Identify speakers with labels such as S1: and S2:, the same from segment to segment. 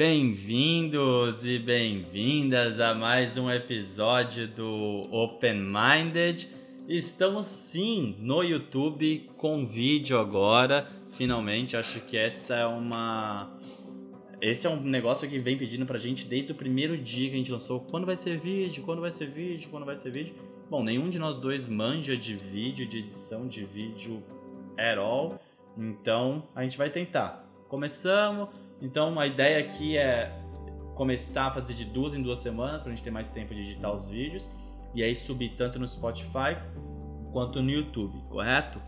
S1: Bem-vindos e bem-vindas a mais um episódio do Open Minded. Estamos sim no YouTube com vídeo agora, finalmente. Acho que essa é uma. Esse é um negócio que vem pedindo pra gente desde o primeiro dia que a gente lançou. Quando vai ser vídeo? Quando vai ser vídeo? Quando vai ser vídeo? Bom, nenhum de nós dois manja de vídeo, de edição de vídeo at all. Então a gente vai tentar. Começamos então a ideia aqui é começar a fazer de duas em duas semanas para a gente ter mais tempo de editar os vídeos e aí subir tanto no Spotify quanto no YouTube, correto?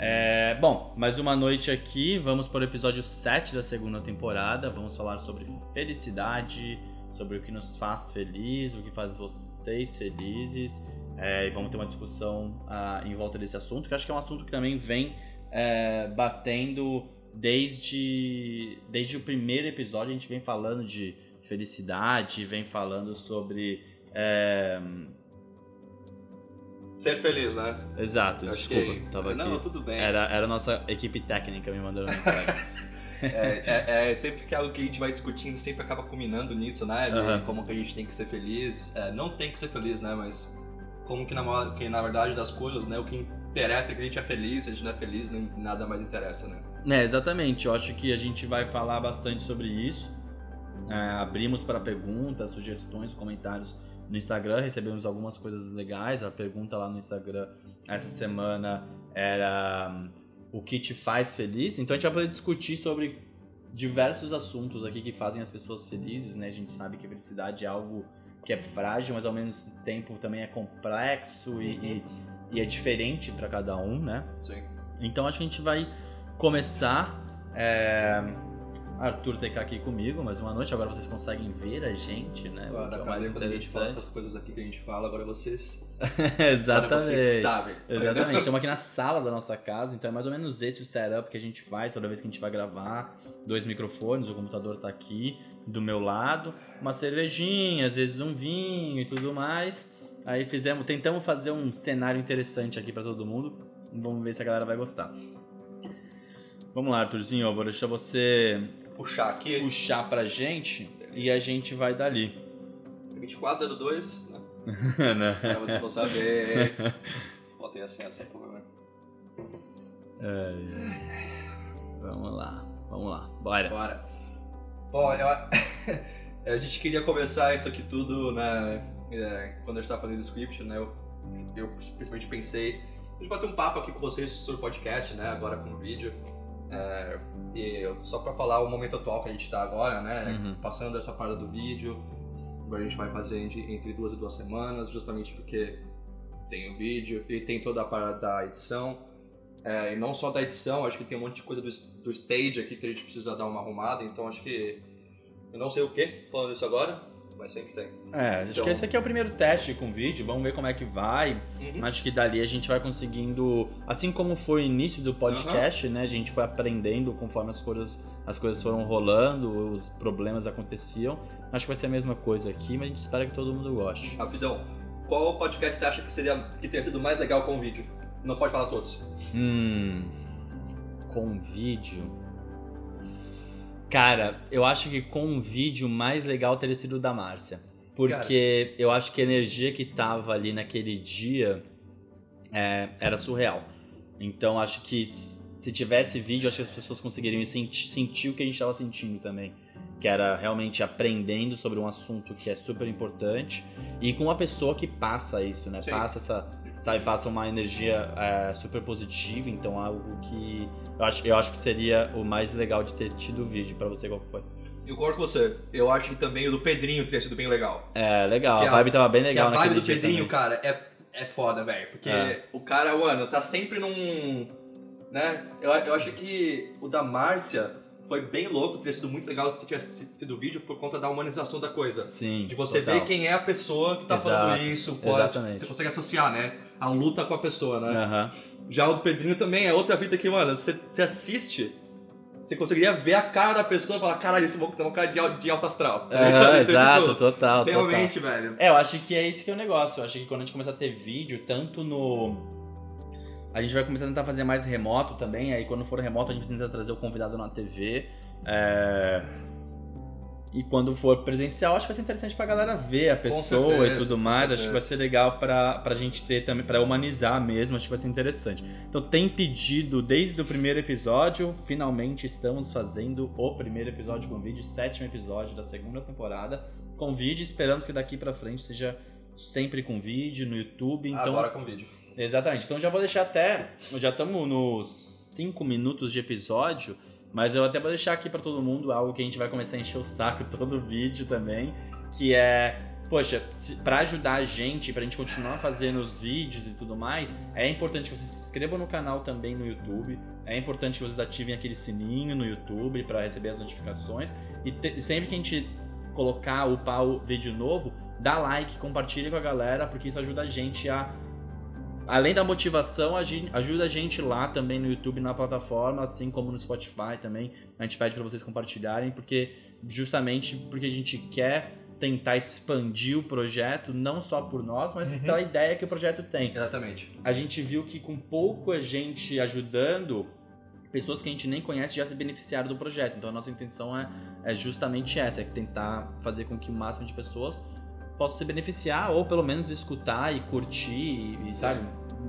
S1: É, bom, mais uma noite aqui, vamos para o episódio 7 da segunda temporada. Vamos falar sobre felicidade, sobre o que nos faz feliz, o que faz vocês felizes. É, e vamos ter uma discussão ah, em volta desse assunto, que acho que é um assunto que também vem é, batendo desde, desde o primeiro episódio a gente vem falando de felicidade, vem falando sobre. É...
S2: Ser feliz, né?
S1: Exato, desculpa, tava
S2: Não,
S1: aqui.
S2: tudo bem.
S1: Era, era a nossa equipe técnica me mandando mensagem.
S2: é, é, é, sempre que é algo que a gente vai discutindo, sempre acaba culminando nisso, né? De
S1: Aham.
S2: como que a gente tem que ser feliz. É, não tem que ser feliz, né? Mas como que na, que na verdade das coisas, né? O que interessa é que a gente é feliz, se a gente não é feliz, nada mais interessa, né?
S1: É, exatamente. Eu acho que a gente vai falar bastante sobre isso. É, abrimos para perguntas, sugestões, comentários no Instagram. Recebemos algumas coisas legais. A pergunta lá no Instagram essa semana era hum, o que te faz feliz. Então a gente vai poder discutir sobre diversos assuntos aqui que fazem as pessoas felizes, né? A gente sabe que felicidade é algo que é frágil, mas ao mesmo tempo também é complexo e, e, e é diferente para cada um, né?
S2: Sim.
S1: Então acho que a gente vai começar. É... Arthur TK aqui comigo mais uma noite. Agora vocês conseguem ver a gente, né?
S2: Agora,
S1: é mais
S2: quando a gente fala essas coisas aqui que a gente fala, agora vocês, agora
S1: Exatamente.
S2: vocês sabem.
S1: Exatamente. Estamos aqui na sala da nossa casa, então é mais ou menos esse o setup que a gente faz toda vez que a gente vai gravar. Dois microfones, o computador tá aqui do meu lado, uma cervejinha, às vezes um vinho e tudo mais. Aí fizemos, tentamos fazer um cenário interessante aqui para todo mundo. Vamos ver se a galera vai gostar. Vamos lá, Arthurzinho, eu vou deixar você
S2: Puxar aqui,
S1: puxar pra gente e a gente vai dali.
S2: 2402, né?
S1: Né?
S2: Pra vocês não saber. Botei a senha, sem problema.
S1: Ai, ai. Vamos lá, vamos lá, bora.
S2: Bora. Bom, eu- a gente queria começar isso aqui tudo, né? é, quando a gente tava fazendo o script, né? Eu, eu principalmente pensei. A gente bater um papo aqui com vocês sobre o podcast, né? Agora com o vídeo. É, e só pra falar o momento atual que a gente tá agora, né?
S1: Uhum.
S2: Passando essa parte do vídeo. Agora a gente vai fazer entre, duas e duas semanas, justamente porque tem o vídeo e tem toda a parte da edição. É, e não só da edição, acho que tem um monte de coisa do, do stage aqui que a gente precisa dar uma arrumada, então acho que. Eu não sei o que falando isso agora, mas sempre tem.
S1: É, acho
S2: Então-
S1: que esse aqui é o primeiro teste com vídeo, vamos ver como é que vai.
S2: Uhum.
S1: Acho que dali a gente vai conseguindo, assim como foi o início do podcast, né? A gente foi aprendendo conforme as coisas, as coisas foram rolando, os problemas aconteciam. Acho que vai ser a mesma coisa aqui, mas a gente espera que todo mundo goste.
S2: Rapidão, qual podcast você acha que seria que teria sido mais legal com o vídeo? Não pode falar todos.
S1: Hum. Com vídeo. Cara, eu acho que com um vídeo mais legal teria sido o da Márcia. Porque eu acho que a energia que tava ali naquele dia é, era surreal. Então acho que se tivesse vídeo, acho que as pessoas conseguiriam senti- sentir o que a gente estava sentindo também. Que era realmente aprendendo sobre um assunto que é super importante e com uma pessoa que passa isso, né?
S2: Sim.
S1: Passa essa, sabe, passa uma energia é, super positiva, então algo que eu acho, eu acho que seria o mais legal de ter tido o vídeo pra você qual foi.
S2: Eu concordo com você. Eu acho que também o do Pedrinho teria sido bem legal.
S1: É, legal, a
S2: a-
S1: vibe tava bem legal
S2: a vibe
S1: naquele
S2: do Pedrinho,
S1: também.
S2: cara, é, é foda, velho. Porque
S1: É.
S2: o cara, mano, tá sempre num. Né? Eu, eu acho que o da Márcia foi bem louco, teria sido muito legal se tivesse sido o vídeo por conta da humanização da coisa.
S1: Sim.
S2: De você
S1: total.
S2: ver quem é a pessoa que tá
S1: Exato,
S2: falando isso, pode,
S1: exatamente.
S2: você consegue associar, né? A luta com a pessoa, né?
S1: Aham.
S2: Já o do Pedrinho também é outra vida que, mano, você, você assiste, você conseguiria ver a cara da pessoa e falar, caralho, esse maluco tem uma cara de, de alto astral.
S1: Aham,
S2: Então,
S1: exato,
S2: tipo,
S1: total, total.
S2: Realmente, velho.
S1: É, eu acho que é esse que é o negócio. Eu acho que quando a gente começar a ter vídeo, tanto no. A gente vai começar a tentar fazer mais remoto também. Aí quando for remoto, a gente tenta trazer o convidado na TV. É, E quando for presencial, acho que vai ser interessante pra galera ver a pessoa
S2: certeza,
S1: e tudo mais. Acho que vai ser legal pra, pra gente ter também, pra humanizar mesmo. Acho que vai ser interessante. Então, tem pedido desde o primeiro episódio. Finalmente estamos fazendo o primeiro episódio com vídeo, sétimo episódio da segunda temporada. Com vídeo, esperamos que daqui pra frente seja sempre com vídeo no YouTube. Então,
S2: Agora com vídeo.
S1: Exatamente. Então já vou deixar até. Já estamos nos 5 minutos de episódio, mas eu até vou deixar aqui pra todo mundo algo que a gente vai começar a encher o saco todo o vídeo também, que é. Poxa, pra ajudar a gente, pra gente continuar fazendo os vídeos e tudo mais, é importante que vocês se inscrevam no canal também no YouTube. É importante que vocês ativem aquele sininho no YouTube pra receber as notificações. E sempre que a gente colocar, o vídeo novo, dá like, compartilha com a galera, porque isso ajuda a gente a além da motivação, a gente- ajuda a gente lá também no YouTube, na plataforma, assim como no Spotify também. A gente pede para vocês compartilharem, porque justamente porque a gente quer tentar expandir o projeto, não só por nós, mas
S2: Uhum.
S1: pela ideia que o projeto tem.
S2: Exatamente.
S1: A gente viu que com pouca gente ajudando, pessoas que a gente nem conhece já se beneficiaram do projeto. Então a nossa intenção é, é justamente essa, é tentar fazer com que o máximo de pessoas possam se beneficiar ou pelo menos escutar e curtir e, e, sabe,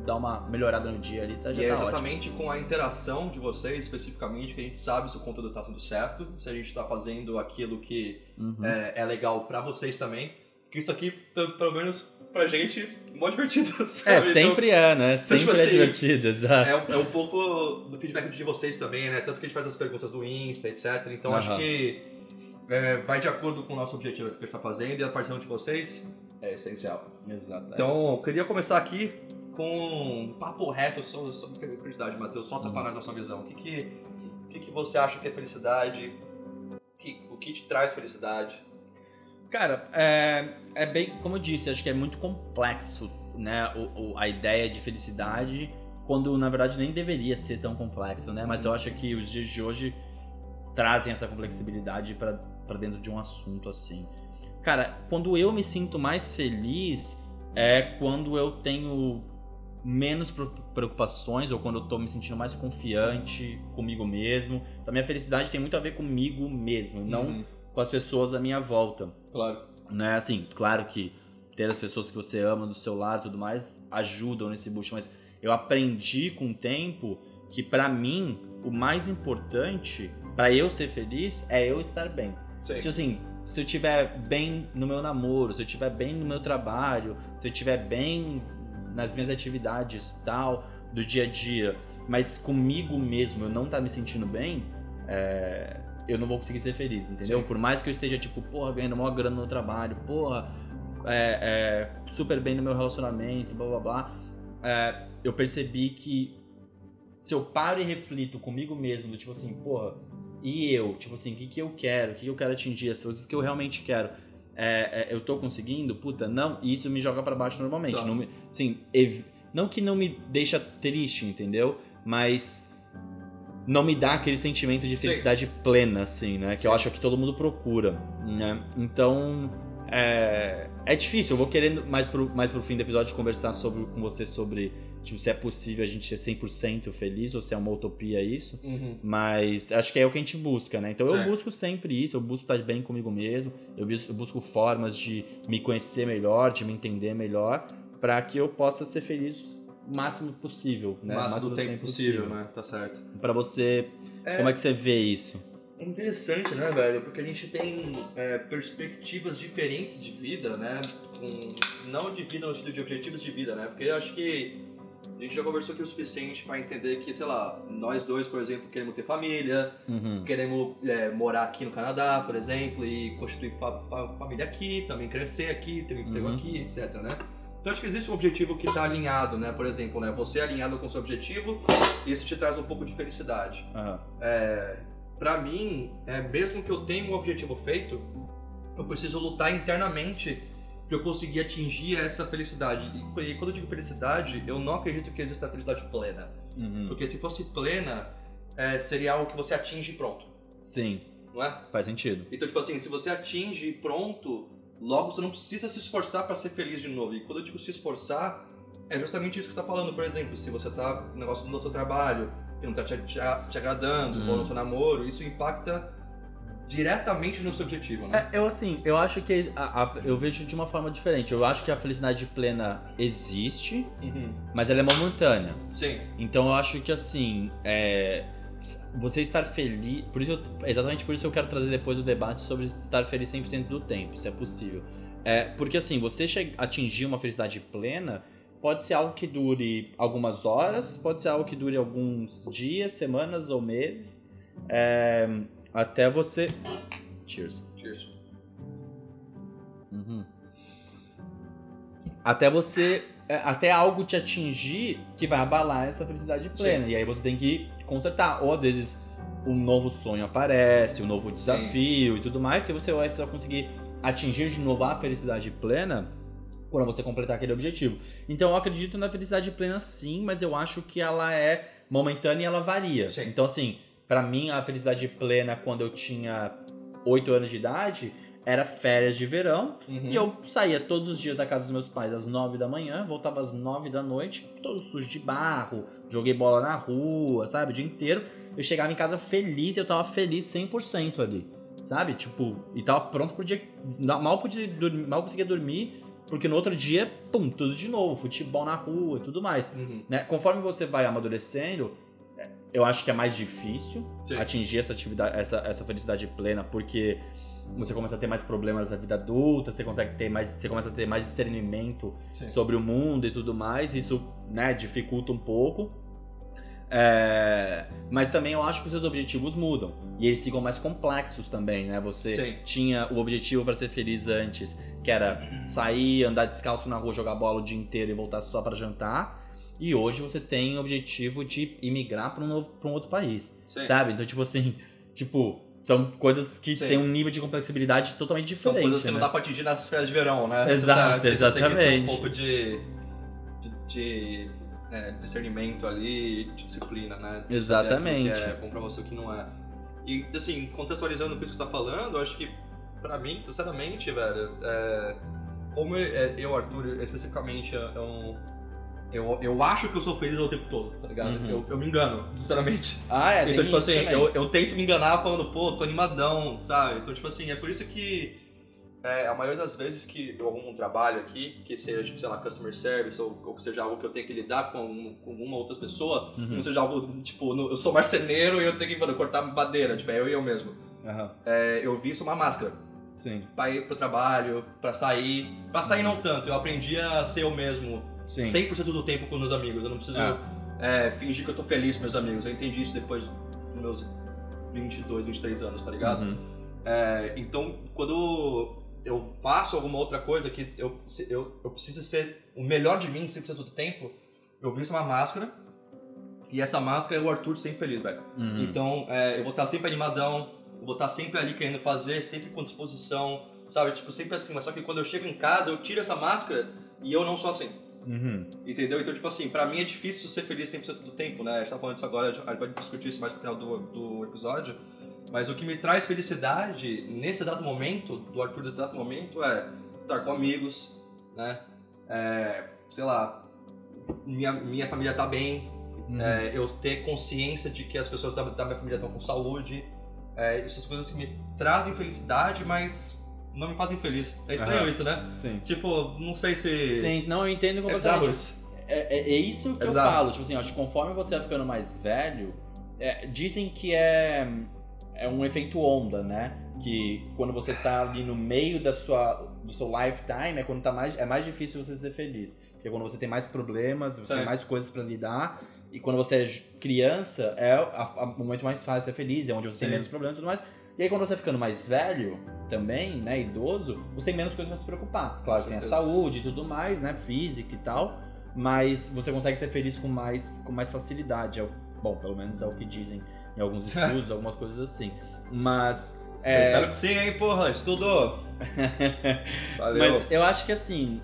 S1: dar uma melhorada no dia ali, tá, já
S2: E é
S1: tá ótimo.
S2: exatamente com a interação de vocês, especificamente, que a gente sabe se o conteúdo está tudo certo, se a gente está fazendo aquilo que
S1: Uhum.
S2: é, é legal pra vocês também. Que isso aqui, pe- pelo menos pra gente, é mó divertido. Sabe?
S1: É, sempre é, né? Sempre
S2: tipo
S1: é
S2: assim,
S1: divertido, exato.
S2: Então, é, é um pouco do feedback de vocês também, né? Tanto que a gente faz as perguntas do Insta, etc. Então acho
S1: Aham.
S2: que é, vai de acordo com o nosso objetivo que a gente está fazendo e a participação de vocês é essencial.
S1: Exato.
S2: Então, eu queria começar aqui com um papo reto sobre, sobre felicidade, Matheus. Solta pra nós a sua visão. O que, que, o que, que você acha que é felicidade? O que, o que te traz felicidade?
S1: Cara, é, é bem, como eu disse, acho que é muito complexo, né, o, o- a ideia de felicidade, quando na verdade nem deveria ser tão complexo, né? Mas eu acho que os dias de hoje trazem essa complexibilidade pra dentro de um assunto assim. Cara, quando eu me sinto mais feliz é quando eu tenho menos preocupações ou quando eu tô me sentindo mais confiante comigo mesmo. Então, a minha felicidade tem muito a ver comigo mesmo, não
S2: Uhum.
S1: com as pessoas à minha volta.
S2: Claro.
S1: Né? Assim, claro que ter as pessoas que você ama do seu lado e tudo mais ajudam nesse boost, mas eu aprendi com o tempo que pra mim o mais importante pra eu ser feliz é eu estar bem.
S2: Sim.
S1: Tipo assim, se eu estiver bem no meu namoro, se eu estiver bem no meu trabalho, se eu estiver bem nas minhas atividades tal, do dia a dia, mas comigo mesmo eu não tá me sentindo bem, é, eu não vou conseguir ser feliz, entendeu?
S2: Sim.
S1: Por mais que eu esteja, tipo, porra, ganhando maior grana no trabalho, porra, é, é, super bem no meu relacionamento, blá blá blá, é, eu percebi que se eu paro e reflito comigo mesmo, do tipo assim, porra, e eu? Tipo assim, o que, que eu quero? O que, que eu quero atingir? As coisas que eu realmente quero. É, é, eu tô conseguindo? Puta, não. E isso me joga pra baixo normalmente.
S2: Só.
S1: Não me, ev- não que não me deixa triste, entendeu? Mas não me dá aquele sentimento de felicidade plena, assim, né? Que eu acho que todo mundo procura, né? Então, é, é difícil. Eu vou querendo mais pro, mais pro fim do episódio conversar sobre, com você sobre tipo, se é possível a gente ser 100% feliz ou se é uma utopia isso.
S2: Uhum.
S1: Mas acho que é o que a gente busca, né? Então eu
S2: Certo.
S1: busco sempre isso, eu busco estar bem comigo mesmo, eu bus- eu busco formas de me conhecer melhor, de me entender melhor, para que eu possa ser feliz o máximo possível, né?
S2: O máximo do tempo possível, né? Tá certo.
S1: Pra você, como é que você vê isso?
S2: É interessante, né, velho? Porque a gente tem é, perspectivas diferentes de vida, né? Com- não de vida no sentido de objetivos de vida, né? Porque eu acho que a gente já conversou aqui o suficiente pra entender que, sei lá, nós dois, por exemplo, queremos ter família,
S1: Uhum.
S2: queremos é, morar aqui no Canadá, por exemplo, e constituir fa- fa- família aqui, também crescer aqui, ter um emprego
S1: Uhum.
S2: aqui, etc, né? Então acho que existe um objetivo que está alinhado, né? Por exemplo, né? Você é alinhado com o seu objetivo, isso te traz um pouco de felicidade.
S1: Aham.
S2: É, para mim, é, mesmo que eu tenha um objetivo feito, eu preciso lutar internamente para eu conseguir atingir essa felicidade. E, quando eu digo felicidade, eu não acredito que exista felicidade plena.
S1: Uhum.
S2: Porque se fosse plena, é, seria algo que você atinge e pronto,
S1: Sim,
S2: não é?
S1: faz sentido.
S2: Então, tipo assim, se você atinge e pronto, logo você não precisa se esforçar para ser feliz de novo. E quando eu digo se esforçar, é justamente isso que você tá falando. Por exemplo, se você tá no negócio do seu trabalho, que não tá te, te- te agradando,
S1: Hum.
S2: ou no seu namoro, isso impacta diretamente no seu objetivo, né?
S1: É, eu assim, eu acho que a- a- eu vejo de uma forma diferente. Eu acho que a felicidade plena existe,
S2: Uhum.
S1: mas ela é momentânea.
S2: Sim.
S1: Então eu acho que assim, é, você estar feliz, por isso eu- exatamente por isso eu quero trazer depois o debate sobre estar feliz 100% do tempo, se é possível. É, porque assim, você che- atingir uma felicidade plena pode ser algo que dure algumas horas, pode ser algo que dure alguns dias, semanas ou meses, é, até você. Cheers.
S2: Cheers.
S1: Uhum. Até você. é, Até algo te atingir que vai abalar essa felicidade plena. E aí você tem que consertar. Ou às vezes um novo sonho aparece, um novo desafio e tudo mais. Que você vai só conseguir atingir de novo a felicidade plena quando você completar aquele objetivo. Então eu acredito na felicidade plena sim, mas eu acho que ela é momentânea e ela varia.
S2: Sim.
S1: Então assim, pra mim a felicidade plena quando eu tinha 8 anos de idade era férias de verão
S2: Uhum.
S1: e eu saía todos os dias da casa dos meus pais às 9 da manhã, voltava às 9 da noite, todo sujo de barro, joguei bola na rua, sabe, o dia inteiro. Eu chegava em casa feliz e eu tava feliz 100% ali, sabe? Tipo, e tava pronto pro dia. Mal, podia dormir, mal conseguia dormir, porque no outro dia, pum, tudo de novo, futebol na rua e tudo mais.
S2: Uhum.
S1: Né? Conforme você vai amadurecendo, eu acho que é mais difícil
S2: Sim.
S1: atingir essa atividade, essa, essa felicidade plena, porque você começa a ter mais problemas na vida adulta, você consegue ter mais, você começa a ter mais discernimento
S2: Sim.
S1: sobre o mundo e tudo mais, isso né, dificulta um pouco. É, mas também eu acho que os seus objetivos mudam e eles ficam mais complexos também, né? Você
S2: Sim.
S1: tinha o objetivo para ser feliz antes, que era sair, andar descalço na rua, jogar bola o dia inteiro e voltar só para jantar. E hoje você tem o objetivo de imigrar para um, pra um outro país,
S2: Sim.
S1: sabe? Então, tipo assim, tipo, são coisas que
S2: Sim.
S1: têm um nível de complexibilidade totalmente
S2: São
S1: diferente.
S2: coisas que não
S1: né?
S2: dá pra atingir nas férias de verão, né?
S1: Exato,
S2: Você tá- você tem que ter
S1: exatamente.
S2: um pouco de, de, de, é, discernimento ali, de disciplina, né? De
S1: Exatamente.
S2: Que é bom pra você o que não é. E, assim, contextualizando com isso que você tá falando, eu acho que, pra mim, sinceramente, velho, é, como eu, eu, Arthur, especificamente, é um... Eu, eu acho que eu sou feliz o tempo todo, tá ligado?
S1: Uhum.
S2: Eu, eu me engano, sinceramente.
S1: Ah, é,
S2: Então, tipo
S1: isso
S2: assim,
S1: também.
S2: eu, eu tento me enganar falando, pô, tô animadão, sabe? Então, tipo assim, é por isso que é, a maioria das vezes que eu arrumo um trabalho aqui, que seja, tipo, sei lá, customer service, ou, ou seja algo que eu tenho que lidar com, com uma outra pessoa,
S1: Uhum.
S2: não seja algo, tipo, no- eu sou marceneiro e eu tenho que mano, cortar madeira, tipo, é eu e eu mesmo.
S1: Aham,
S2: É, eu visto uma máscara
S1: Sim,
S2: pra ir pro trabalho, pra sair. Pra sair não tanto, eu aprendi a ser eu mesmo
S1: sim.
S2: 100% do tempo com meus amigos. Eu não preciso
S1: Ah.
S2: é, fingir que eu tô feliz com meus amigos. Eu entendi isso depois dos meus 22, 23 anos, tá ligado?
S1: Uhum.
S2: É, então, quando eu faço alguma outra coisa que eu, eu, eu preciso ser o melhor de mim 100% do tempo, eu visto uma máscara. E essa máscara é o Arthur sempre feliz, velho.
S1: Uhum.
S2: Então, é, eu vou estar sempre animadão, eu vou estar sempre ali querendo fazer, sempre com disposição, sabe? Tipo, sempre assim. Mas só que quando eu chego em casa, eu tiro essa máscara e eu não sou assim.
S1: Uhum.
S2: Entendeu? Então, tipo assim, pra mim é difícil ser feliz 100% do tempo, né? A gente tá falando disso agora, a gente vai discutir isso mais no final do, do episódio. Mas o que me traz felicidade nesse exato momento, do Arthur nesse exato momento, é estar com amigos, né? É, sei lá, minha, minha família tá bem,
S1: Uhum.
S2: é, eu ter consciência de que as pessoas da, da minha família estão com saúde. É, essas coisas que me trazem felicidade, mas não me fazem feliz. É estranho
S1: Aham.
S2: isso, né?
S1: Sim.
S2: Tipo, não sei se.
S1: Sim, não, eu entendo
S2: É bizarro
S1: completamente.
S2: isso.
S1: É, é, é isso que
S2: É
S1: eu
S2: bizarro.
S1: falo. Tipo assim, acho que conforme você vai ficando mais velho, é, dizem que é, é um efeito onda, né? Que quando você tá ali no meio da sua, do seu lifetime, é quando tá mais, é mais difícil você ser feliz. Porque é quando você tem mais problemas, você
S2: Sim.
S1: tem mais coisas pra lidar. E quando você é j- criança, é a- a- o momento mais fácil de ser feliz, é onde você tem
S2: Sim.
S1: menos problemas e tudo mais. E aí quando você vai ficando mais velho, também, né, idoso, você tem menos coisas pra se preocupar. Claro, tem a saúde e tudo mais, né, física e tal, mas você consegue ser feliz com mais, com mais facilidade. É o- bom, pelo menos é o que dizem em alguns estudos, algumas coisas assim. Mas, é,
S2: Espero que sim, hein, porra, estudou. Valeu.
S1: mas eu acho que assim,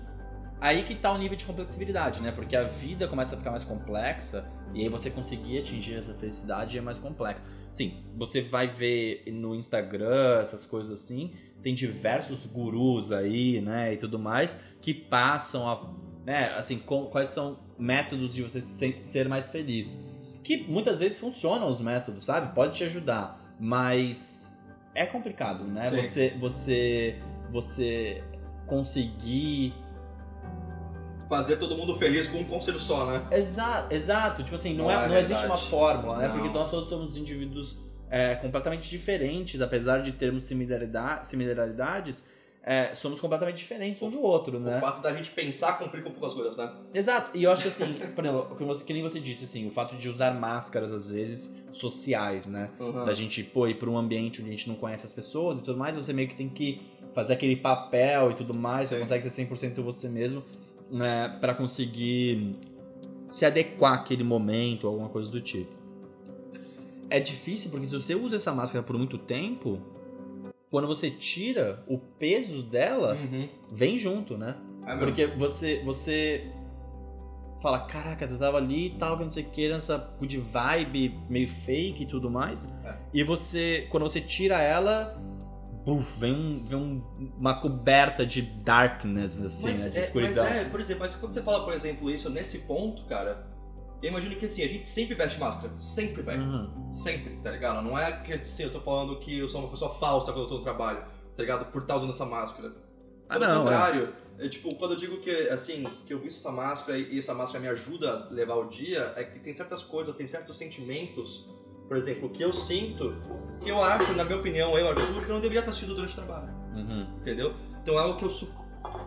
S1: aí que tá o nível de complexibilidade, né? Porque a vida começa a ficar mais complexa e aí você conseguir atingir essa felicidade é mais complexo. Sim, você vai ver no Instagram, essas coisas assim, tem diversos gurus aí, né, e tudo mais, que passam a, né, assim, com- quais são métodos de você se- ser mais feliz. Que muitas vezes funcionam os métodos, sabe? Pode te ajudar, mas é complicado, né?
S2: Sim.
S1: Você, você, você conseguir
S2: Fazer todo mundo feliz com um conselho só, né?
S1: Exato, exato. Tipo assim, não,
S2: Não
S1: é,
S2: é
S1: não existe uma fórmula, né?
S2: Não.
S1: Porque nós todos somos indivíduos é, completamente diferentes, apesar de termos similaridade, similaridades, é, somos completamente diferentes um do outro, né?
S2: O fato da gente pensar cumprir com poucas coisas, né?
S1: Exato. E eu acho que assim, por exemplo, que, você, que nem você disse, assim, o fato de usar máscaras, às vezes, sociais, né?
S2: Uhum.
S1: Da gente, pô, ir pra um ambiente onde a gente não conhece as pessoas e tudo mais, você meio que tem que fazer aquele papel e tudo mais, você
S2: Sim.
S1: consegue ser 100% você mesmo, né, para conseguir se adequar àquele momento, alguma coisa do tipo. É difícil porque se você usa essa máscara por muito tempo, quando você tira, o peso dela
S2: Uhum.
S1: vem junto, né?
S2: É mesmo.
S1: Porque você, você fala, caraca, tu tava ali e tal, que não sei o que, nessa good vibe meio fake e tudo mais.
S2: É.
S1: E você, quando você tira ela, buf, vem, um, vem um- uma coberta de darkness, assim,
S2: mas,
S1: né? De
S2: é, mas
S1: escuridão.
S2: é, por exemplo, mas quando você fala, por exemplo, isso nesse ponto, cara, eu imagino que assim, a gente sempre veste máscara. Sempre, velho.
S1: Uhum.
S2: Sempre, tá ligado? Não é que assim, eu tô falando que eu sou uma pessoa falsa quando eu tô no trabalho, tá ligado? Por estar usando essa máscara.
S1: Ah,
S2: Pelo
S1: não, é.
S2: contrário, é, tipo, quando eu digo que, assim, que eu visto essa máscara e essa máscara me ajuda a levar o dia, é que tem certas coisas, tem certos sentimentos, por exemplo, que eu sinto, que eu acho, na minha opinião, eu, Arthur, que não deveria estar sentindo durante o trabalho,
S1: Uhum.
S2: entendeu? Então é algo que eu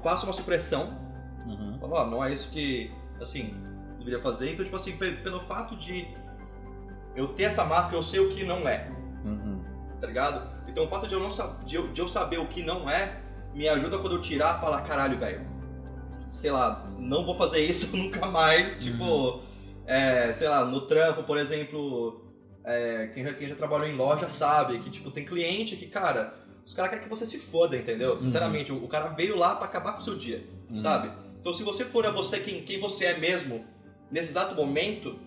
S2: faço uma supressão,
S1: Uhum.
S2: falo, ó, não é isso que, assim, deveria fazer, então, tipo assim, pe- pelo fato de eu ter essa máscara, eu sei o que não é,
S1: Uhum.
S2: tá ligado? Então o fato de eu, não de eu, de eu saber o que não é, me ajuda quando eu tirar falar, caralho, velho, sei lá, não vou fazer isso nunca mais, tipo, é, sei lá, no trampo, por exemplo, é, quem, já, quem já trabalhou em loja sabe que, tipo, tem cliente que, cara, os caras querem que você se foda, entendeu? Sinceramente, o, o cara veio lá pra acabar com o seu dia,
S1: Uhum.
S2: sabe? Então se você for a você quem, quem você é mesmo, nesse exato momento,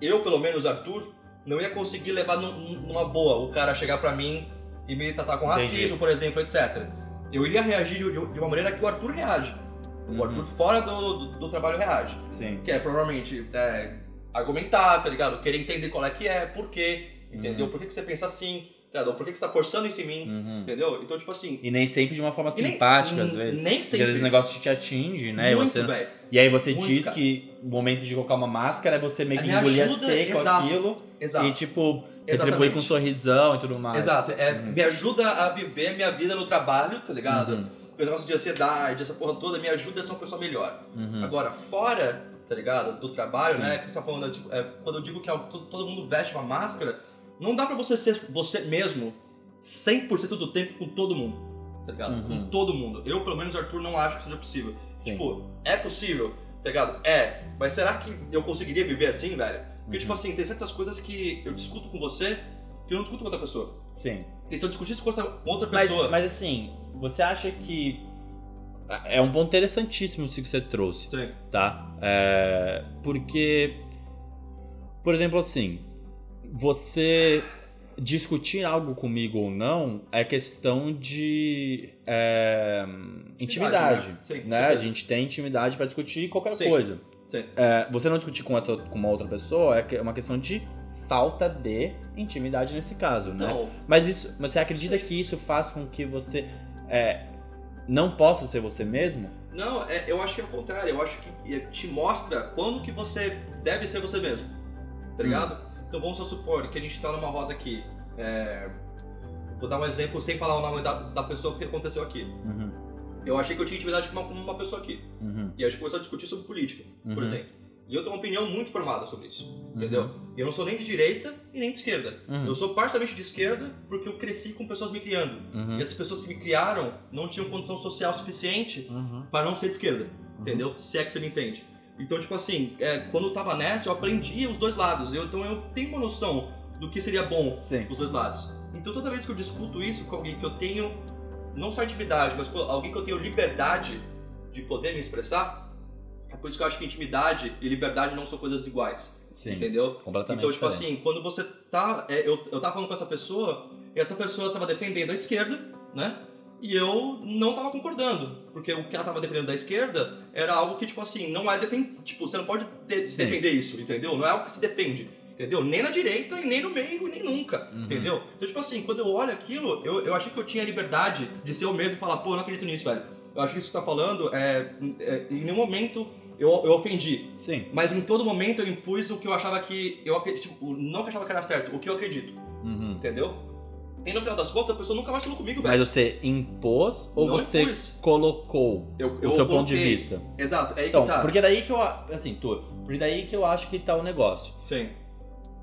S2: eu, pelo menos, Arthur, não ia conseguir levar num- numa boa o cara chegar pra mim e me tratar com
S1: Entendi.
S2: racismo, por exemplo, etc. Eu iria reagir de, de uma maneira que o Arthur reage. O
S1: Uhum.
S2: Arthur fora do, do, do trabalho reage.
S1: Sim.
S2: Que é provavelmente é, argumentar, tá ligado? Querer entender qual é que é, por quê, entendeu?
S1: Uhum.
S2: Por que, que você pensa assim, tá ligado? Por que, que você tá forçando isso em mim,
S1: Uhum.
S2: entendeu? Então, tipo assim.
S1: E nem sempre de uma forma
S2: e nem-
S1: simpática, às vezes.
S2: Nem
S1: Porque às
S2: sempre.
S1: vezes o negócio te atinge, né? E
S2: Muito,
S1: você-
S2: velho.
S1: E aí você
S2: Muito,
S1: diz
S2: cara.
S1: que o momento de colocar uma máscara é você meio que
S2: Me
S1: engolir
S2: ajuda,
S1: seco
S2: exato.
S1: aquilo
S2: Exato.
S1: e tipo retribuir
S2: Exatamente.
S1: com um sorrisão e tudo mais.
S2: Exato. É,
S1: Uhum.
S2: Me ajuda a viver minha vida no trabalho, tá ligado?
S1: Uhum.
S2: O negócio de ansiedade, essa porra toda, me ajuda a ser uma pessoa melhor.
S1: Uhum.
S2: Agora, fora, tá ligado? Do trabalho,
S1: Sim.
S2: né? Que você tá falando, tipo, é, quando eu digo que todo, todo mundo veste uma máscara, não dá pra você ser você mesmo 100% do tempo com todo mundo, tá ligado?
S1: Uhum.
S2: Com todo mundo. Eu, pelo menos, Arthur, não acho que seja possível.
S1: Sim.
S2: Tipo, é possível, tá ligado? É. Mas será que eu conseguiria viver assim, velho? Porque,
S1: Uhum.
S2: tipo assim, tem certas coisas que eu discuto com você que eu não discuto com outra pessoa.
S1: Sim.
S2: E se eu discutisse com essa outra
S1: Mas,
S2: pessoa...
S1: mas assim, você acha que é um ponto interessantíssimo isso que você trouxe,
S2: Sim.
S1: tá? É, porque, por exemplo, assim, você discutir algo comigo ou não é questão de é, intimidade,
S2: né? Sim,
S1: né? A gente tem intimidade pra discutir qualquer
S2: Sim.
S1: coisa. É, você não discutir com essa com uma outra pessoa é é uma questão de falta de intimidade nesse caso, né?
S2: Não,
S1: Mas isso, mas você acredita que isso faz com que você é, não possa ser você mesmo?
S2: Não, é- eu acho que é o contrário. Eu acho que é, te mostra quando que você deve ser você mesmo. Tá ligado? Então vamos só supor que a gente tá numa roda aqui. é, Vou dar um exemplo sem falar o nome da, da pessoa que aconteceu aqui.
S1: Uhum,
S2: Eu achei que eu tinha intimidade com uma, uma pessoa aqui.
S1: uhum,
S2: E a gente começou a discutir sobre política, por
S1: Uhum.
S2: exemplo. E eu tenho uma opinião muito formada sobre isso.
S1: uhum,
S2: Entendeu? Eu não sou nem de direita e nem de esquerda.
S1: Uhum,
S2: Eu sou parcialmente de esquerda porque eu cresci com pessoas me criando.
S1: uhum,
S2: E essas pessoas que me criaram não tinham condição social suficiente
S1: uhum,
S2: para não ser de esquerda. Entendeu? Se é que você me entende. Então, tipo assim, é, quando eu tava nessa, eu aprendi os dois lados. Eu, então eu tenho uma noção do que seria bom
S1: Sim.
S2: os dois lados. Então toda vez que eu discuto isso com alguém que eu tenho, não só intimidade, mas com alguém que eu tenho liberdade de poder me expressar, é por isso que eu acho que intimidade e liberdade não são coisas iguais.
S1: Sim.
S2: Entendeu?
S1: Completamente
S2: Então, tipo
S1: diferente.
S2: assim, quando você tá. é, eu, eu tava falando com essa pessoa, e essa pessoa tava defendendo a esquerda, né? E eu não tava concordando. Porque o que ela tava defendendo da esquerda era algo que, tipo assim, não é defender. Tipo, você não pode de-
S1: Sim.
S2: defender isso, entendeu? Não é algo que se defende. Entendeu? Nem na direita, e nem no meio, nem nunca.
S1: Uhum.
S2: Entendeu? Então, tipo assim, quando eu olho aquilo, eu, eu achei que eu tinha liberdade de ser eu mesmo e falar, pô, eu não acredito nisso, velho. Eu acho que isso que você tá falando, é, é, em nenhum momento eu, eu ofendi.
S1: Sim.
S2: Mas em todo momento eu impus o que eu achava que. Eu acredito. Tipo, não que eu achava que era certo, o que eu acredito.
S1: Uhum.
S2: Entendeu? E no final das contas, a pessoa nunca mais falou comigo,
S1: Mas
S2: velho.
S1: você impôs ou
S2: Não
S1: você colocou
S2: Eu,
S1: o
S2: eu
S1: seu ponto de
S2: coloquei.
S1: vista?
S2: Exato, é aí
S1: Então,
S2: que tá.
S1: porque daí que eu, assim, tu, porque daí que eu acho que tá o negócio.
S2: Sim.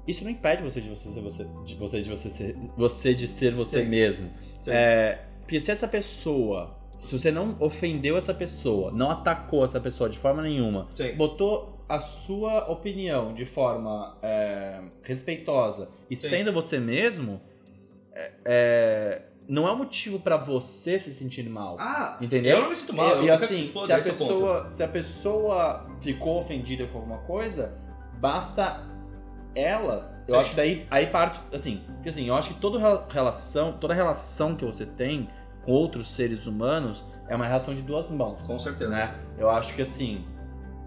S1: Isso não impede você de você ser você, de você de você ser você de ser você
S2: Sim.
S1: mesmo.
S2: Sim.
S1: É, porque se essa pessoa, se você não ofendeu essa pessoa, não atacou essa pessoa de forma nenhuma,
S2: Sim.
S1: botou a sua opinião de forma é, respeitosa e
S2: Sim.
S1: sendo você mesmo, é, é, não é um motivo pra você se sentir mal.
S2: Ah,
S1: Entendeu?
S2: eu não me sinto mal.
S1: E,
S2: eu
S1: assim,
S2: se
S1: se a,
S2: é o ponto.
S1: pessoa, se a pessoa ficou ofendida com alguma coisa, basta ela. Eu
S2: Sim.
S1: acho que daí aí parto, assim, porque assim, eu acho que toda rela- relação, toda relação que você tem outros seres humanos é uma relação de duas mãos,
S2: Com certeza.
S1: né? Eu acho que assim,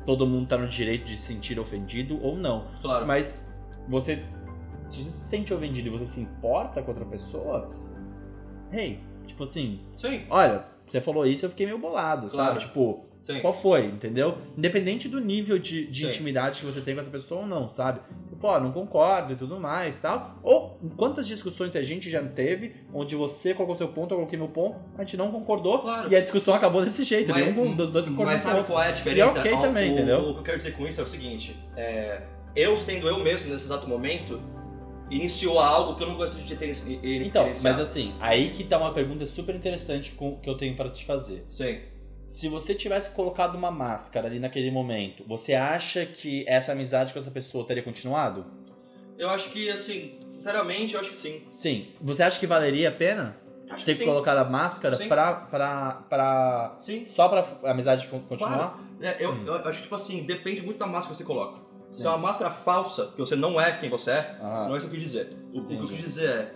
S1: todo mundo tá no direito de se sentir ofendido ou não,
S2: Claro.
S1: mas você se você se sente ofendido e você se importa com outra pessoa, hey, tipo assim,
S2: Sim,
S1: olha, você falou isso, eu fiquei meio bolado,
S2: Claro.
S1: sabe? Tipo,
S2: sim.
S1: qual foi, entendeu? Independente do nível de, de intimidade que você tem com essa pessoa ou não, sabe? Ó, não concordo e tudo mais tal. Ou quantas discussões a gente já teve onde você colocou seu ponto, eu coloquei meu ponto, a gente não concordou
S2: Claro.
S1: e a discussão acabou desse jeito, nenhum dos dois concordou
S2: mas sabe qual é a diferença?
S1: E é ok
S2: Ao-
S1: também,
S2: o,
S1: entendeu?
S2: O que eu quero dizer com isso é o seguinte: é, eu sendo eu mesmo nesse exato momento, iniciou algo que eu não gostaria de ter ini- ini-
S1: Então,
S2: iniciado.
S1: mas assim, aí que tá uma pergunta super interessante com- que eu tenho para te fazer.
S2: Sim.
S1: Se você tivesse colocado uma máscara ali naquele momento, você acha que essa amizade com essa pessoa teria continuado?
S2: Eu acho que, assim, sinceramente, eu acho que sim.
S1: Sim. Você acha que valeria a pena
S2: Acho
S1: ter
S2: que
S1: que colocar a máscara
S2: Sim.
S1: pra, pra, pra.
S2: Sim.
S1: Só pra a amizade continuar?
S2: É, eu,
S1: Hum.
S2: eu acho que, tipo assim, depende muito da máscara que você coloca. Se
S1: Sim.
S2: é uma máscara falsa, que você não é quem você é,
S1: Ah,
S2: não é isso que eu quis dizer. O, o que eu quis dizer é,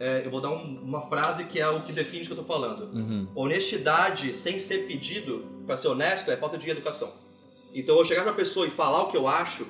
S2: é, eu vou dar um- uma frase que é o que define o que eu tô falando.
S1: uhum.
S2: Honestidade sem ser pedido, pra ser honesto, é falta de educação. Então eu chegar pra pessoa e falar o que eu acho,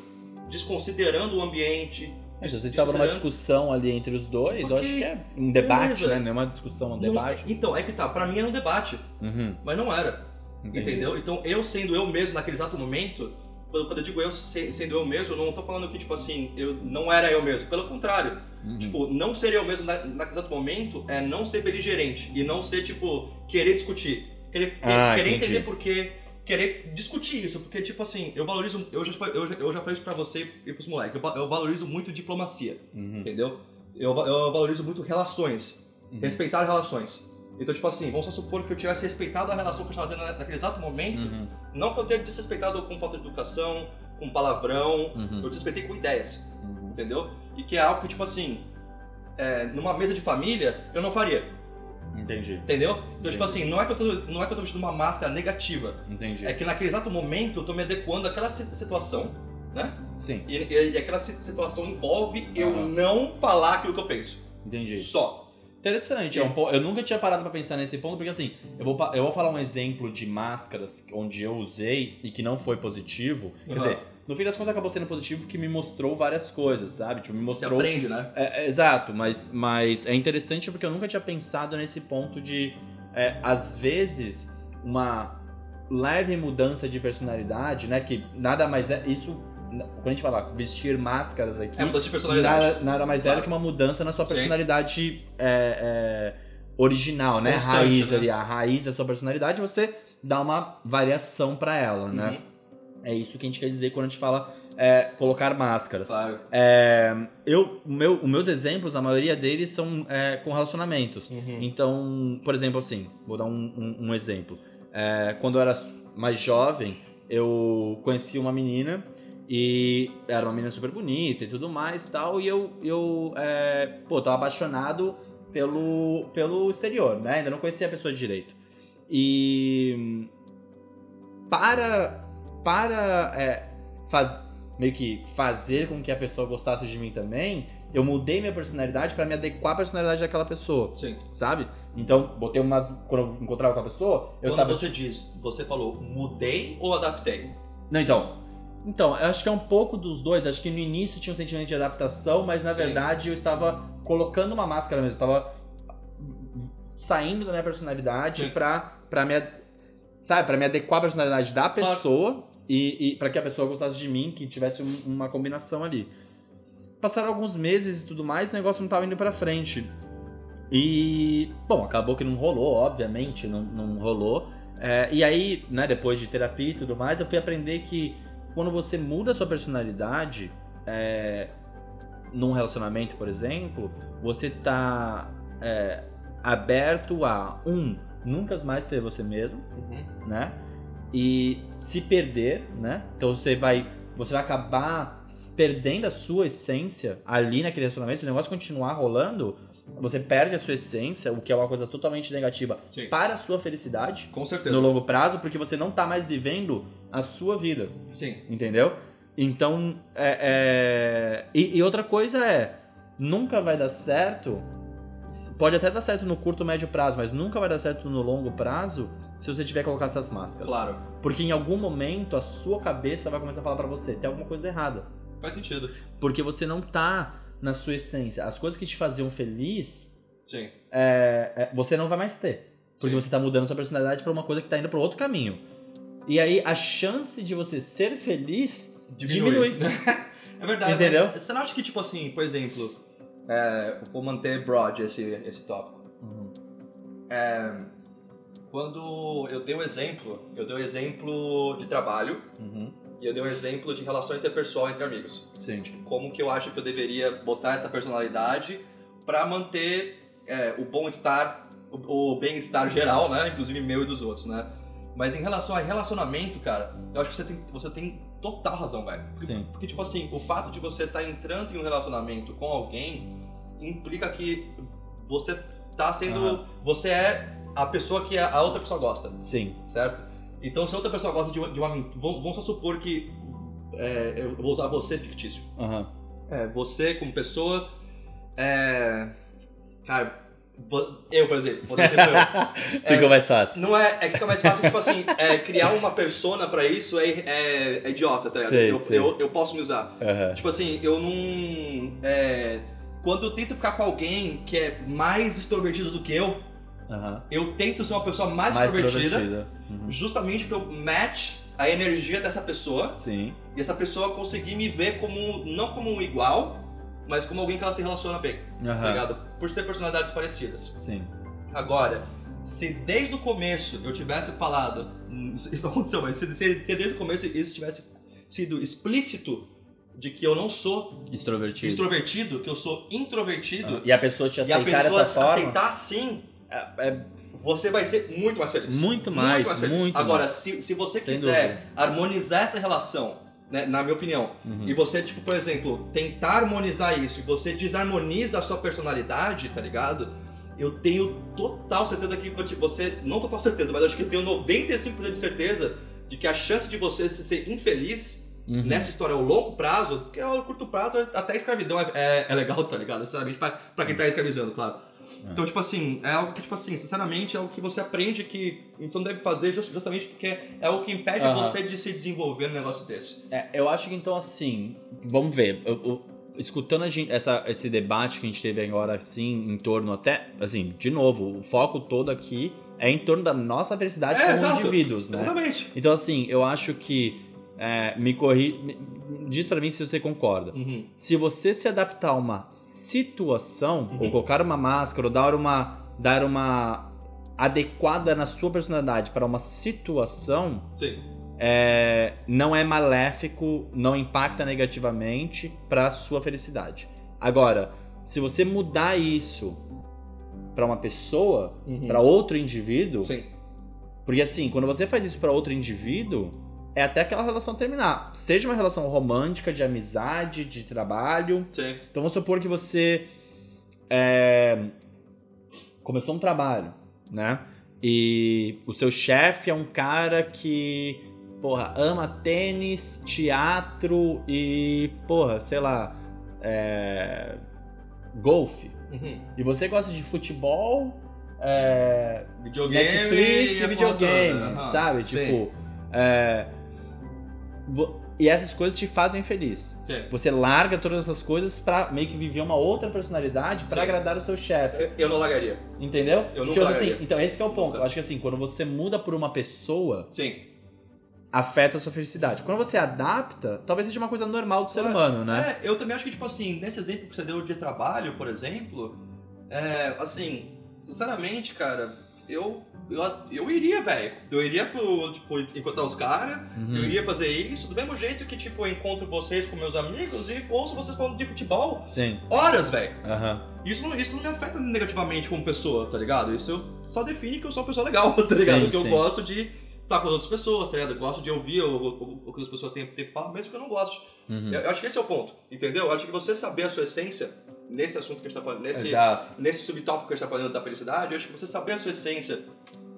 S2: desconsiderando o ambiente.
S1: Mas se você estava numa discussão ali entre os dois, eu
S2: Ok.
S1: acho que é um debate,
S2: Beleza.
S1: né? Não é uma discussão, é um
S2: Não-
S1: debate.
S2: então, é que tá, pra mim era um debate,
S1: Uhum.
S2: mas não era.
S1: Entendi.
S2: Entendeu? Então eu sendo eu mesmo naquele exato momento, quando eu digo eu se- sendo eu mesmo, eu não tô falando que, tipo assim, eu não era eu mesmo. Pelo contrário,
S1: Uhum.
S2: tipo, não ser eu mesmo na- naquele exato momento é não ser beligerente e não ser, tipo, querer discutir. Querer,
S1: Ah,
S2: querer
S1: entendi.
S2: entender por quê. Querer discutir isso, porque, tipo assim, eu valorizo. Eu já, eu, já- eu já falei isso pra você e pros moleques. Eu, eu valorizo muito diplomacia,
S1: Uhum.
S2: entendeu? Eu, eu valorizo muito relações.
S1: Uhum.
S2: Respeitar relações. Então, tipo assim, vamos só supor que eu tivesse respeitado a relação que eu estava tendo na- naquele exato momento.
S1: Uhum.
S2: Não que eu tenha desrespeitado com falta de educação, com palavrão.
S1: Uhum.
S2: Eu desrespeitei com ideias,
S1: Uhum.
S2: entendeu? E que é algo que, tipo assim, é, numa mesa de família, eu não faria,
S1: Entendi.
S2: entendeu? Então,
S1: Entendi.
S2: tipo assim, não é, que eu tô, não é que eu tô vestindo uma máscara negativa.
S1: Entendi.
S2: É que naquele exato momento eu tô me adequando àquela si- situação, né?
S1: Sim,
S2: E, e- e aquela si- situação envolve eu não falar aquilo que eu penso.
S1: entendi.
S2: Só.
S1: Interessante, é um eu nunca tinha parado pra pensar nesse ponto, porque assim, eu vou, eu vou falar um exemplo de máscaras onde eu usei e que não foi positivo. Quer
S2: Aham.
S1: dizer, no fim das contas acabou sendo positivo porque me mostrou várias coisas, sabe? Tipo, me
S2: Você
S1: mostrou.
S2: aprende, né?
S1: É, é, exato, mas, mas é interessante porque eu nunca tinha pensado nesse ponto de, é, às vezes, uma leve mudança de personalidade, né? Que nada mais é. Isso, quando a gente fala vestir máscaras aqui,
S2: É mudança de personalidade.
S1: nada, nada mais é
S2: Claro.
S1: do que uma mudança na sua personalidade é, é, original, né?
S2: Constante,
S1: raiz
S2: né?
S1: ali, a raiz da sua personalidade, você dá uma variação pra ela, né?
S2: Uhum,
S1: É isso que a gente quer dizer quando a gente fala é, colocar máscaras.
S2: Claro.
S1: É, eu, o meu, os meus exemplos, a maioria deles são é, com relacionamentos.
S2: Uhum.
S1: Então, por exemplo, assim, vou dar um, um- um exemplo. É, quando eu era mais jovem, eu conheci uma menina e era uma menina super bonita e tudo mais tal, e eu, eu é, pô, tava apaixonado pelo, pelo exterior, né? Ainda não conhecia a pessoa direito. E para, para é, faz, meio que fazer com que a pessoa gostasse de mim também, eu mudei minha personalidade para me adequar à personalidade daquela pessoa,
S2: Sim.
S1: sabe? Então, botei umas. Quando eu encontrava com a pessoa, eu
S2: Quando
S1: tava.
S2: você diz, você falou mudei ou adaptei?
S1: Não, então. Então, eu acho que é um pouco dos dois. Acho que no início tinha um sentimento de adaptação, mas na
S2: Sim.
S1: verdade eu estava colocando uma máscara mesmo. Eu estava saindo da minha personalidade
S2: Sim.
S1: pra, pra me. Sabe, pra me adequar à personalidade da
S2: Claro.
S1: pessoa e, e para que a pessoa gostasse de mim, que tivesse um- uma combinação ali. Passaram alguns meses e tudo mais, o negócio não tava indo pra frente. E, bom, acabou que não rolou, obviamente, não, não rolou. É, e aí, né, depois de terapia e tudo mais, eu fui aprender que quando você muda a sua personalidade, é, num relacionamento, por exemplo, você tá é, aberto a, um, nunca mais ser você mesmo,
S2: Uhum.
S1: né? E se perder, né? Então você vai, você vai acabar perdendo a sua essência ali naquele relacionamento. Se o negócio continuar rolando, você perde a sua essência, o que é uma coisa totalmente negativa
S2: Sim.
S1: para a sua felicidade
S2: Com certeza.
S1: no longo prazo, porque você não tá mais vivendo a sua vida,
S2: Sim.
S1: entendeu? Então, é, é- E, e outra coisa é, nunca vai dar certo, pode até dar certo no curto, médio prazo, mas nunca vai dar certo no longo prazo se você tiver que colocar essas máscaras.
S2: Claro.
S1: Porque em algum momento a sua cabeça vai começar a falar pra você, tem alguma coisa errada.
S2: Faz sentido.
S1: Porque você não tá na sua essência. As coisas que te faziam feliz, é, é, você não vai mais ter. Porque
S2: Sim.
S1: você tá mudando sua personalidade pra uma coisa que tá indo pra outro caminho. E aí a chance de você ser feliz diminui.
S2: é verdade.
S1: Entendeu?
S2: Você não acha que, tipo assim, por exemplo, é, vou manter broad esse, esse tópico.
S1: Uhum.
S2: É, quando eu dei o exemplo, eu dei o exemplo de trabalho
S1: Uhum.
S2: E eu dei o exemplo de relação interpessoal entre amigos.
S1: Sim.
S2: Como que eu acho que eu deveria botar essa personalidade pra manter é, o bom-estar, o, o bem-estar geral, né? Inclusive meu e dos outros, né? Mas em relação a relacionamento, cara, eu acho que você tem, você tem total razão, velho. Porque,
S1: Sim.
S2: porque, tipo assim, o fato de você estar entrando em um relacionamento com alguém implica que você tá sendo.
S1: Aham.
S2: Você é a pessoa que a outra pessoa gosta
S1: Sim.
S2: certo? Então, se outra pessoa gosta de uma. De uma vamos, só supor que. é, eu vou usar você fictício.
S1: Aham.
S2: É, você, como pessoa. É. Cara, eu, por exemplo, dar exemplo eu.
S1: Ficou mais fácil.
S2: Não é, é que fica mais fácil, tipo assim, é, criar uma persona pra isso é, é, é idiota, tá ligado?
S1: Sei,
S2: eu,
S1: sei.
S2: Eu, eu posso me usar.
S1: Aham.
S2: Tipo assim, eu não. é, quando eu tento ficar com alguém que é mais extrovertido do que eu,
S1: Aham.
S2: eu tento ser uma pessoa mais,
S1: Mais
S2: extrovertida.
S1: Uhum.
S2: justamente pra eu match a energia dessa pessoa
S1: Sim.
S2: e essa pessoa conseguir me ver como não como um igual, mas como alguém que ela se relaciona bem, tá
S1: Aham.
S2: ligado? Por ser personalidades parecidas.
S1: Sim.
S2: Agora, se desde o começo eu tivesse falado, isso não aconteceu, mas se, se- se desde o começo isso tivesse sido explícito de que eu não sou
S1: Extrovertido.
S2: extrovertido, que eu sou introvertido,
S1: E a pessoa te
S2: e a
S1: aceitar
S2: pessoa
S1: dessa forma.
S2: aceitar assim,
S1: É, é
S2: você vai ser muito mais feliz.
S1: muito mais,
S2: feliz.
S1: muito
S2: Agora,
S1: mais.
S2: se, se você
S1: Sem
S2: quiser harmonizar essa relação, né, na minha opinião,
S1: Uhum.
S2: e você, tipo, por exemplo, tentar harmonizar isso e você desarmoniza a sua personalidade, tá ligado? Eu tenho total certeza que você, não total certeza, mas acho que eu tenho 95% de certeza de que a chance de você se ser infeliz
S1: Uhum.
S2: nessa história ao longo prazo, porque ao curto prazo até a escravidão é, é, é legal, tá ligado? Sinceramente, pra, pra quem tá escravizando, claro.
S1: É.
S2: Então, tipo assim, é algo que, tipo assim, sinceramente, é algo que você aprende que você não deve fazer just- justamente porque é o que impede
S1: Aham.
S2: você de se desenvolver num negócio desse.
S1: É, eu acho que então assim, vamos ver. eu- eu- escutando a gente, essa, esse debate que a gente teve agora, assim, em torno até, assim, de novo, o foco todo aqui é em torno da nossa felicidade
S2: É,
S1: como
S2: exato.
S1: indivíduos, né?
S2: Exatamente.
S1: Então assim, eu acho que é, me corri, diz pra mim se você concorda.
S2: Uhum.
S1: Se você se adaptar a uma situação,
S2: Uhum.
S1: ou colocar uma máscara, ou dar uma, dar uma adequada na sua personalidade para uma situação,
S2: Sim.
S1: é, não é maléfico, não impacta negativamente para sua felicidade. Agora, se você mudar isso para uma pessoa,
S2: Uhum.
S1: para outro indivíduo,
S2: Sim.
S1: porque assim, quando você faz isso para outro indivíduo, é até aquela relação terminar. Seja uma relação romântica, de amizade, de trabalho.
S2: Sim.
S1: Então vamos supor que você é, começou um trabalho, né? E o seu chefe é um cara que, porra, ama tênis, teatro e, porra, sei lá, é, golfe.
S2: Uhum.
S1: E você gosta de futebol, é,
S2: Videogame
S1: Netflix e
S2: a
S1: videogame,
S2: toda. Aham.
S1: sabe? Tipo, é, e essas coisas te fazem feliz.
S2: Sim.
S1: Você larga todas essas coisas pra meio que viver uma outra personalidade pra
S2: Sim.
S1: agradar o seu chefe.
S2: Eu- Eu não largaria.
S1: Entendeu?
S2: Eu nunca
S1: Então, assim,
S2: largaria.
S1: então esse que é o ponto.
S2: Nunca.
S1: Eu acho que assim, quando você muda por uma pessoa,
S2: Sim.
S1: afeta a sua felicidade. Quando você adapta, talvez seja uma coisa normal do ser
S2: É,
S1: humano, né?
S2: É, eu também acho que, tipo assim, nesse exemplo que você deu de trabalho, por exemplo, é, assim, sinceramente, cara, eu, eu, eu iria, velho. Eu iria pro, tipo, encontrar os caras,
S1: Uhum.
S2: eu iria fazer isso, do mesmo jeito que, tipo, eu encontro vocês com meus amigos e ouço vocês falando de futebol
S1: Sim.
S2: horas, velho.
S1: Aham.
S2: Isso não, isso não me afeta negativamente como pessoa, tá ligado? Isso só define que eu sou uma pessoa legal, tá ligado?
S1: Sim,
S2: que eu
S1: sim.
S2: gosto de estar com as outras pessoas, tá ligado? Eu gosto de ouvir o, o, o que as pessoas têm pra falar, mesmo que eu não goste.
S1: Uhum.
S2: Eu, eu acho que esse é o ponto, entendeu? Eu acho que você saber a sua essência, nesse assunto que a gente tá falando, nesse,
S1: Exato.
S2: nesse subtópico que a gente tá falando da felicidade, eu acho que você saber a sua essência,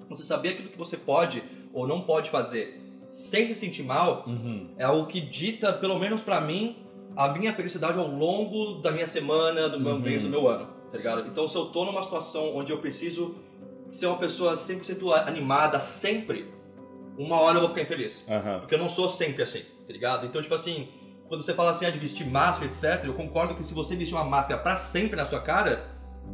S2: você saber aquilo que você pode ou não pode fazer sem se sentir mal,
S1: Uhum.
S2: é algo que dita, pelo menos pra mim, a minha felicidade ao longo da minha semana, do meu
S1: Uhum.
S2: mês, do meu ano, tá ligado? Então se eu tô numa situação onde eu preciso ser uma pessoa 100% animada sempre, uma hora eu vou ficar infeliz.
S1: Aham.
S2: Porque eu não sou sempre assim, tá ligado? Então, tipo assim, quando você fala assim, ah, de vestir máscara, etc., eu concordo que se você vestir uma máscara pra sempre na sua cara,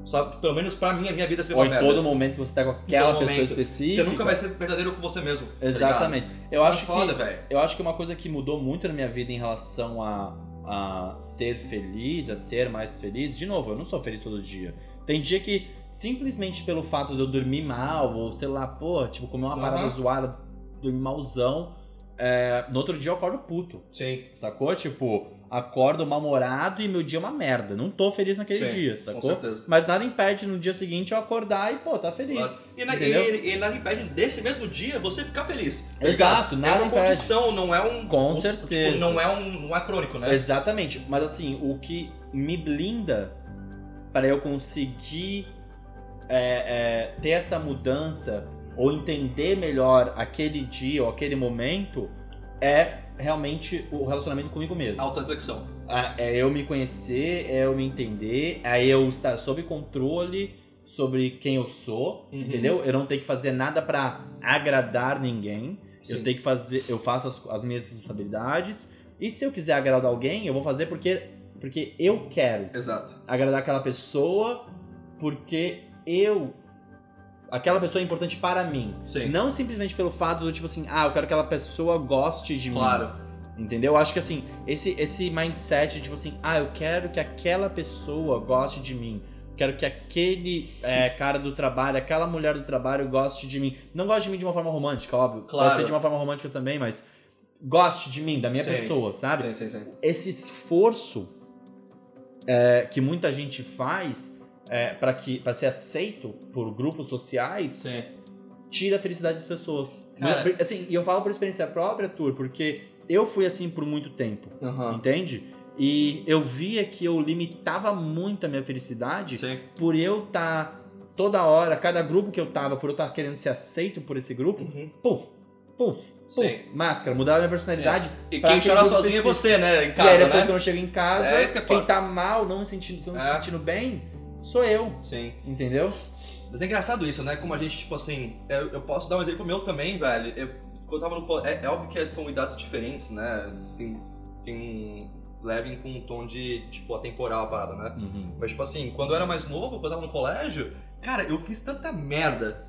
S2: só, pelo menos pra mim, a minha vida seria
S1: Ou
S2: uma
S1: em
S2: merda.
S1: todo momento que você tá com aquela
S2: todo
S1: pessoa
S2: momento.
S1: específica.
S2: Você nunca vai ser verdadeiro com você mesmo. tá?
S1: Exatamente. Eu
S2: É
S1: acho
S2: foda,
S1: que
S2: velho.
S1: eu acho que uma coisa que mudou muito na minha vida em relação a, a ser feliz, a ser mais feliz, de novo, eu não sou feliz todo dia. Tem dia que simplesmente pelo fato de eu dormir mal, ou sei lá, pô, tipo, comer uma
S2: Aham.
S1: parada zoada, dormir malzão, é, no outro dia eu acordo puto,
S2: Sim,
S1: sacou? Tipo, acordo mal-humorado e meu dia é uma merda. Não tô feliz naquele
S2: Sim,
S1: dia,
S2: com
S1: sacou?
S2: certeza.
S1: Mas nada impede no dia seguinte eu acordar e, pô, tá feliz.
S2: Claro. E, na, e, e nada impede desse mesmo dia você ficar feliz. tá
S1: Exato,
S2: ligado?
S1: nada
S2: É uma
S1: impede.
S2: condição, não é um.
S1: Com
S2: um-
S1: certeza.
S2: Tipo, não é um. Não é crônico, né?
S1: Exatamente. Mas assim, o que me blinda para eu conseguir é, é, ter essa mudança ou entender melhor aquele dia ou aquele momento é realmente o relacionamento comigo mesmo.
S2: Auto-reflexão.
S1: É é eu me conhecer, é eu me entender, é eu estar sob controle sobre quem eu sou,
S2: Uhum.
S1: entendeu? Eu não tenho que fazer nada pra agradar ninguém. Eu
S2: Sim.
S1: tenho que fazer, eu faço as, as minhas responsabilidades. E se eu quiser agradar alguém, eu vou fazer porque, porque eu quero
S2: Exato.
S1: agradar aquela pessoa, porque eu. Aquela pessoa é importante para mim.
S2: Sim.
S1: Não simplesmente pelo fato do tipo assim, ah, eu quero que aquela pessoa goste de mim.
S2: Claro.
S1: Entendeu? Eu acho que assim, esse, esse mindset, tipo assim, ah, eu quero que aquela pessoa goste de mim. Quero que aquele é, cara do trabalho, aquela mulher do trabalho goste de mim. Não goste de mim de uma forma romântica, óbvio.
S2: Claro.
S1: Pode ser de uma forma romântica também, mas goste de mim, da minha
S2: Sim.
S1: pessoa, sabe?
S2: Sim, sim, sim.
S1: Esse esforço é, que muita gente faz é, para que para ser aceito por grupos sociais
S2: Sim.
S1: tira a felicidade das pessoas.
S2: Cara.
S1: Assim, e eu falo por experiência própria, Tur, porque eu fui assim por muito tempo.
S2: Aham.
S1: Entende? E eu via que eu limitava muito a minha felicidade
S2: Sim.
S1: por eu estar toda hora, cada grupo que eu tava, por eu estar querendo ser aceito por esse grupo,
S2: Uhum.
S1: puf, puf, puf, máscara, mudava a minha personalidade.
S2: E
S1: Pra
S2: quem chora sozinho é você, né? Em
S1: e
S2: casa,
S1: aí depois
S2: né?
S1: quando eu chego em casa,
S2: É que é
S1: quem tá mal, não me sentindo, não
S2: É.
S1: se sentindo bem, sou eu,
S2: Sim.
S1: entendeu?
S2: Mas é engraçado isso, né? Como a gente, tipo assim, eu, eu posso dar um exemplo meu também, velho. Eu, quando eu tava no colégio, é, é óbvio que são idades diferentes, né? Tem, tem levem com um tom de, tipo, atemporal a parada, né? Mas, tipo assim, quando eu era mais novo, quando eu tava no colégio, cara, eu fiz tanta merda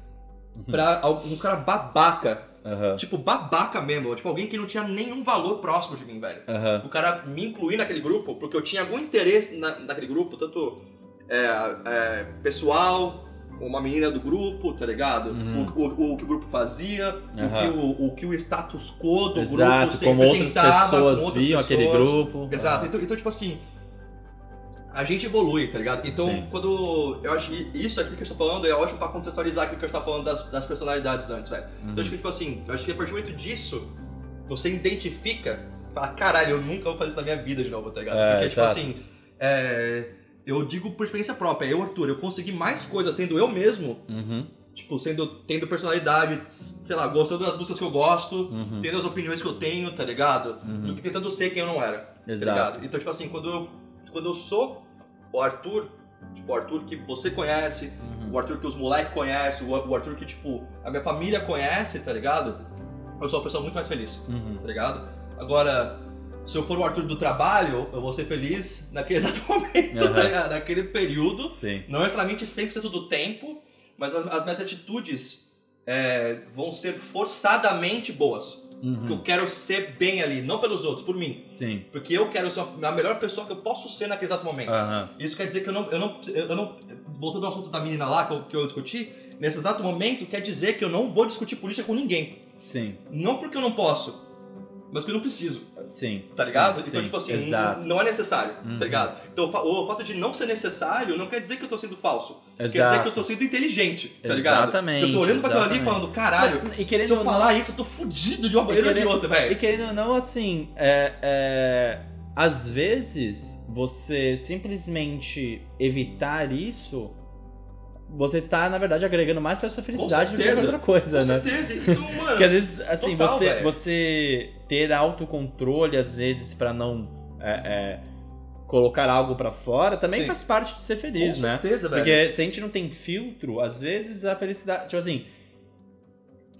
S1: Uhum.
S2: pra alguns caras babaca.
S1: Aham,
S2: Tipo, babaca mesmo. Tipo, alguém que não tinha nenhum valor próximo de mim, velho. O cara me incluir naquele grupo, porque eu tinha algum interesse na, naquele grupo, tanto é, é, pessoal, uma menina do grupo, tá ligado?
S1: Uhum.
S2: O, o- o que o grupo fazia, o, que o, o que o status quo do grupo
S1: Exato,
S2: se
S1: como outras pessoas
S2: outras
S1: viam aquele
S2: pessoas.
S1: grupo.
S2: Exato, então, então, tipo assim, a gente evolui, tá ligado? Então,
S1: Sim.
S2: quando eu acho que isso aqui que eu estou falando é ótimo pra contextualizar aquilo que eu estava falando das, das personalidades antes, velho.
S1: Uhum.
S2: Então, acho que, tipo assim, eu acho que a partir do momento disso, você identifica, fala, caralho, eu nunca vou fazer isso na minha vida de novo, tá ligado?
S1: É,
S2: Porque, tipo
S1: exato.
S2: assim, é, eu digo por experiência própria, eu, Arthur, eu consegui mais coisas sendo eu mesmo,
S1: Uhum,
S2: tipo, sendo, tendo personalidade, sei lá, gostando das músicas que eu gosto,
S1: uhum,
S2: tendo as opiniões que eu tenho, tá ligado?
S1: uhum.
S2: Do que tentando ser quem eu não era, tá
S1: Exato.
S2: ligado? Então, tipo assim, quando eu, quando eu sou o Arthur, tipo, o Arthur que você conhece,
S1: Uhum.
S2: o Arthur que os moleques conhecem, o o Arthur que, tipo, a minha família conhece, tá ligado? Eu sou uma pessoa muito mais feliz,
S1: Uhum.
S2: tá ligado? Agora, se eu for o Arthur do trabalho, eu vou ser feliz naquele exato momento,
S1: Aham.
S2: tá ligado? naquele período.
S1: Sim.
S2: Não necessariamente 100% do tempo, mas as, as minhas atitudes é, vão ser forçadamente boas. Porque eu
S1: Uhum.
S2: quero ser bem ali, não pelos outros, por mim.
S1: Sim.
S2: Porque eu quero ser a melhor pessoa que eu posso ser naquele exato momento.
S1: Aham.
S2: Isso quer dizer que eu não, eu não, eu não voltando ao assunto da menina lá que eu, que eu discuti, nesse exato momento quer dizer que eu não vou discutir política com ninguém.
S1: Sim.
S2: Não porque eu não posso, mas porque eu não preciso,
S1: Sim.
S2: tá ligado?
S1: Sim,
S2: então,
S1: sim.
S2: tipo assim,
S1: Exato.
S2: não, é necessário,
S1: Uhum.
S2: tá ligado? Então, o fa- o fato de não ser necessário não quer dizer que eu tô sendo falso. Quer dizer
S1: Exato.
S2: que eu tô sendo inteligente, tá ligado?
S1: Exatamente,
S2: Eu tô olhando pra aquilo ali e
S1: exatamente.
S2: falando, caralho,
S1: E querendo
S2: se eu
S1: ou não-
S2: falar isso, eu tô fudido de uma maneira ou de outra,
S1: E
S2: velho.
S1: querendo ou não, assim, é, é, às vezes você simplesmente evitar isso, você tá, na verdade, agregando mais pra sua felicidade do que outra coisa,
S2: Com
S1: né?
S2: certeza. Então, mano,
S1: Porque às vezes, assim,
S2: Total,
S1: você, você ter autocontrole, às vezes, pra não é, é, colocar algo pra fora, também
S2: Sim.
S1: faz parte de ser feliz,
S2: com
S1: né?
S2: certeza, velho.
S1: Porque se a gente não tem filtro, às vezes a felicidade. Tipo assim.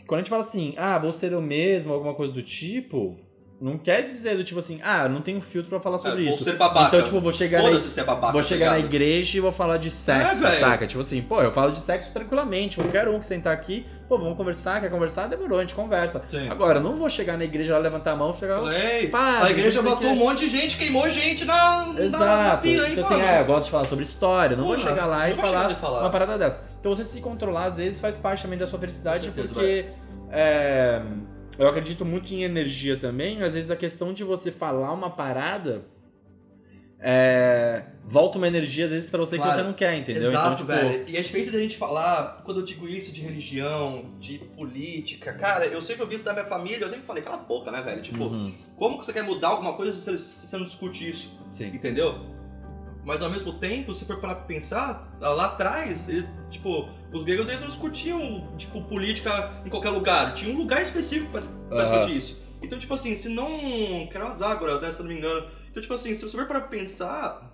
S1: Quando a gente fala assim, ah, vou ser eu mesmo, alguma coisa do tipo, não quer dizer do tipo assim, ah, não tenho filtro pra falar sobre
S2: É, vou
S1: isso.
S2: ser babaca.
S1: Então, tipo, vou chegar na,
S2: é babaca,
S1: vou
S2: tá
S1: chegar na
S2: ligado?
S1: igreja e vou falar de sexo,
S2: É,
S1: saca? Tipo assim, pô, eu falo de sexo tranquilamente, qualquer um que sentar aqui, pô, vamos conversar, quer conversar? Demorou, a gente conversa.
S2: Sim.
S1: Agora, não vou chegar na igreja lá, levantar a mão e chegar.
S2: Ei, a igreja matou um monte de gente, queimou gente na, na, na
S1: Exato.
S2: pia, hein,
S1: então, assim, é, eu gosto de falar sobre história, não vou chegar lá e
S2: vai
S1: falar,
S2: falar.
S1: uma parada dessa. Então, você se controlar, às vezes, faz parte também da sua felicidade,
S2: certeza,
S1: porque é, eu acredito muito em energia também. Às vezes, a questão de você falar uma parada é, volta uma energia, às vezes, pra você
S2: Claro.
S1: que você não quer, entendeu?
S2: Exato,
S1: então, tipo,
S2: velho. E é diferente da gente falar, quando eu digo isso de religião, de política, cara, eu sempre ouvi isso da minha família, eu sempre falei, cala a boca, né, velho? Tipo,
S1: uhum,
S2: como que você quer mudar alguma coisa se você, se você não discute isso?
S1: sim.
S2: Entendeu? Mas ao mesmo tempo, se for parar pra pensar, lá atrás, eles, tipo, os gregos eles não discutiam, tipo, política em qualquer lugar. Tinha um lugar específico pra, pra
S1: Aham.
S2: discutir isso. Então, tipo assim, se não. Que eram as ágoras, né? Se eu não me engano. Então, tipo assim, se você for para pensar,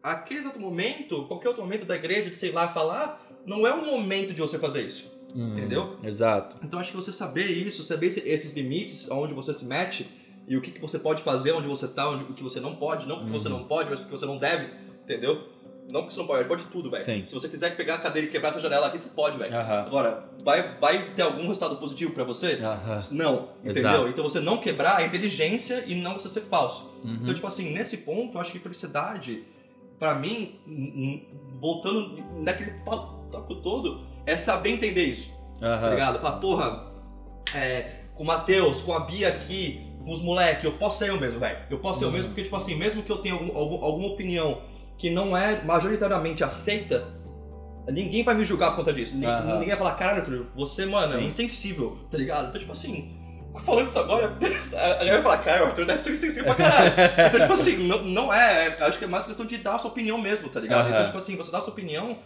S2: aquele exato momento, qualquer outro momento da igreja, de sei lá, falar, não é o momento de você fazer isso.
S1: Uhum,
S2: Entendeu?
S1: Exato.
S2: Então acho que você saber isso, saber esse- esses limites, onde você se mete e o que, que você pode fazer, onde você tá, onde, o que você não pode, não porque você
S1: Uhum.
S2: não pode, mas porque você não deve, entendeu? Não porque você não pode, pode tudo, velho. Se você quiser pegar a cadeira e quebrar essa janela aqui, você pode, velho.
S1: Aham.
S2: Agora, vai, vai ter algum resultado positivo pra você?
S1: Aham.
S2: Não, entendeu?
S1: Exato.
S2: Então você não quebrar é inteligência e não você ser falso.
S1: Uhum.
S2: Então, tipo assim, nesse ponto, eu acho que felicidade, pra mim, voltando naquele toco todo, é saber entender isso tá
S1: Aham.
S2: ligado? Falar, porra, é, com o Matheus, com a Bia aqui, com os moleques, eu posso ser eu mesmo, velho. Eu posso ser eu
S1: Uhum.
S2: mesmo, porque, tipo assim, mesmo que eu tenha algum, algum- alguma opinião que não é majoritariamente aceita, ninguém vai me julgar por conta disso. Ninguém,
S1: Aham.
S2: ninguém vai falar, caralho, Arthur, você, mano, é
S1: Sim.
S2: insensível, tá ligado? Então, tipo assim, falando isso agora, a galera vai falar, cara, o Arthur deve ser insensível pra caralho. Então, tipo assim, não, não é, é- acho que é mais questão de dar a sua opinião mesmo, tá ligado?
S1: Aham.
S2: Então, tipo assim, você dá a sua opinião,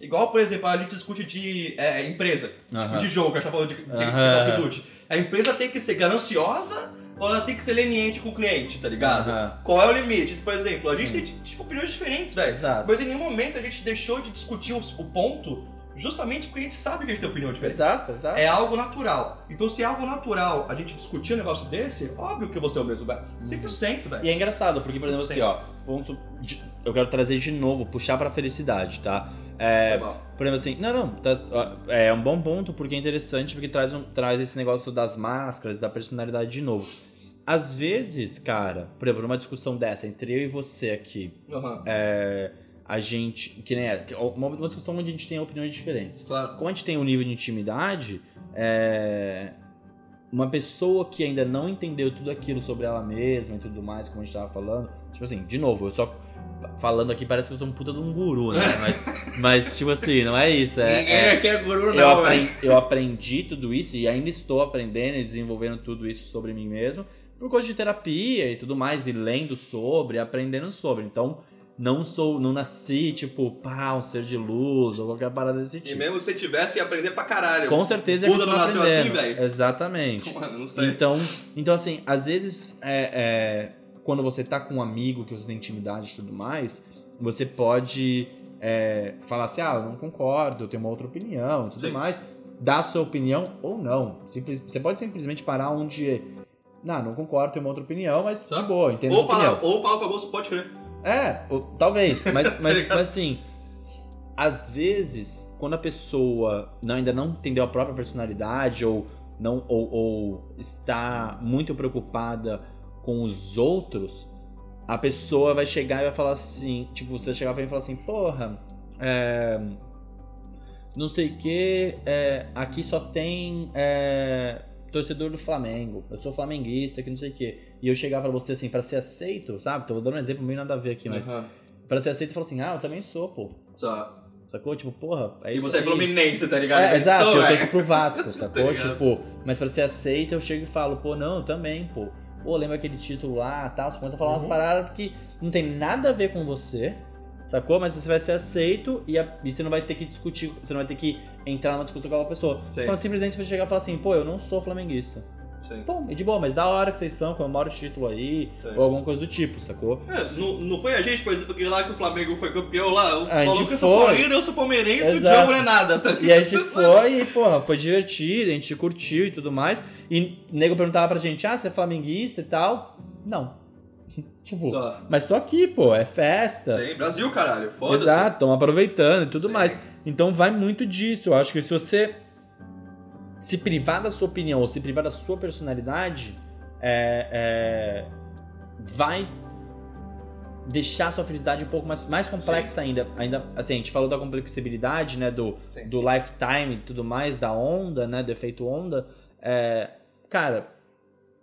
S2: igual, por exemplo, a gente discute de é, empresa
S1: Aham.
S2: de jogo, que a gente tá falando de, de, de
S1: Aham.
S2: Call of Duty. A empresa tem que ser gananciosa ou ela tem que ser leniente com o cliente, tá ligado?
S1: Aham.
S2: Qual é o limite? Por exemplo, a gente
S1: Sim.
S2: tem tipo, opiniões diferentes, velho. Mas em nenhum momento a gente deixou de discutir o, o ponto justamente porque a gente sabe que a gente tem opinião diferente.
S1: Exato, exato.
S2: É algo natural. Então, se é algo natural a gente discutir um negócio desse, óbvio que você é o mesmo, velho. 100%, velho.
S1: E é engraçado, porque, por exemplo, assim, ó, vamos eu quero trazer de novo, puxar pra felicidade, tá? É,
S2: Tá
S1: por exemplo, assim, não, não, tá- é um bom ponto porque é interessante, porque traz, um, traz esse negócio das máscaras, da personalidade de novo. Às vezes, cara, por exemplo, numa discussão dessa, entre eu e você aqui,
S2: Aham.
S1: é, a gente, que nem é, uma, uma discussão onde a gente tem opiniões diferentes.
S2: Claro.
S1: Como a gente tem um nível de intimidade, é, uma pessoa que ainda não entendeu tudo aquilo sobre ela mesma e tudo mais, como a gente tava falando, tipo assim, de novo, eu só falando aqui parece que eu sou um puta de um guru, né? Mas, mas tipo assim, não é isso. É,
S2: Ninguém
S1: é-
S2: aqui é guru,
S1: eu,
S2: não, velho.
S1: apren- eu aprendi tudo isso e ainda estou aprendendo e desenvolvendo tudo isso sobre mim mesmo por causa de terapia e tudo mais, e lendo sobre, aprendendo sobre. Então, não sou, não nasci, tipo, pá, um ser de luz ou qualquer parada desse
S2: E
S1: tipo.
S2: mesmo se tivesse, ia aprender pra caralho.
S1: Com certeza ia
S2: Buda não nasceu
S1: aprendendo.
S2: assim, velho?
S1: Exatamente.
S2: Mano, não sei.
S1: Então, então assim, às vezes, é, é, quando você tá com um amigo que você tem intimidade e tudo mais, você pode é, falar assim, ah, eu não concordo, eu tenho uma outra opinião e tudo
S2: Sim.
S1: mais. Dar a sua opinião ou não. Simples, você pode simplesmente parar onde Não, não concordo, tenho uma outra opinião, mas
S2: Tá.
S1: de boa, entendo
S2: Ou
S1: a opinião.
S2: fala, ou fala famoso, pode crer.
S1: É, ou- talvez, mas, mas,
S2: ligado?
S1: mas assim, às vezes, quando a pessoa não- ainda não entendeu a própria personalidade ou, não, ou, ou está muito preocupada com os outros, a pessoa vai chegar e vai falar assim, tipo, você vai chegar pra mim e falar assim, porra, é, não sei o que, aqui só tem é, torcedor do Flamengo, eu sou flamenguista, que não sei o que. E eu chegar pra você assim, pra ser aceito, sabe? Tô dando um exemplo meio nada a ver aqui, mas
S2: Aham.
S1: Pra ser aceito, falou assim: ah, eu também sou, pô.
S2: Só.
S1: Sacou? Tipo, porra, é
S2: E você é
S1: aí.
S2: fluminense, tá ligado?
S1: É,
S2: Mas
S1: exato,
S2: sou,
S1: eu
S2: é.
S1: torço pro Vasco, sacou?
S2: ligado?
S1: tipo, mas pra ser aceito, eu chego e falo, pô, não, eu também, pô. Pô, lembra aquele título lá tal? Você começa a falar umas
S2: Uhum.
S1: paradas que não tem nada a ver com você, sacou? Mas você vai ser aceito e, a- e você não vai ter que discutir, você não vai ter que entrar numa discussão com aquela pessoa.
S2: Sim.
S1: Então, simplesmente você vai chegar e falar assim, pô, eu não sou flamenguista.
S2: Sim.
S1: Bom, e de boa, mas da hora que vocês são, comemora o título aí,
S2: Sim.
S1: ou alguma coisa do tipo, sacou?
S2: É, não, não foi a gente, por exemplo, que lá que o Flamengo foi campeão lá, o
S1: A gente
S2: maluco é
S1: foi.
S2: São Paulino, eu sou palmeirense e o
S1: Exato.
S2: Diogo não é nada, tá
S1: E a gente foi e, porra, foi divertido, a gente curtiu e tudo mais. E o nego perguntava pra gente, ah, você é flamenguista e tal? Não. tipo,
S2: Só.
S1: mas tô aqui, pô, é festa.
S2: Sim, Brasil, caralho, foda-se.
S1: Exato, estão aproveitando e tudo
S2: Sim.
S1: mais. Então vai muito disso. Eu acho que se você se privar da sua opinião ou se privar da sua personalidade, é, é, vai deixar a sua felicidade um pouco mais, mais complexa ainda. ainda. Assim, a gente falou da complexibilidade, né? Do,
S2: Sim.
S1: do lifetime e tudo mais, da onda, né? Do efeito onda. É, cara,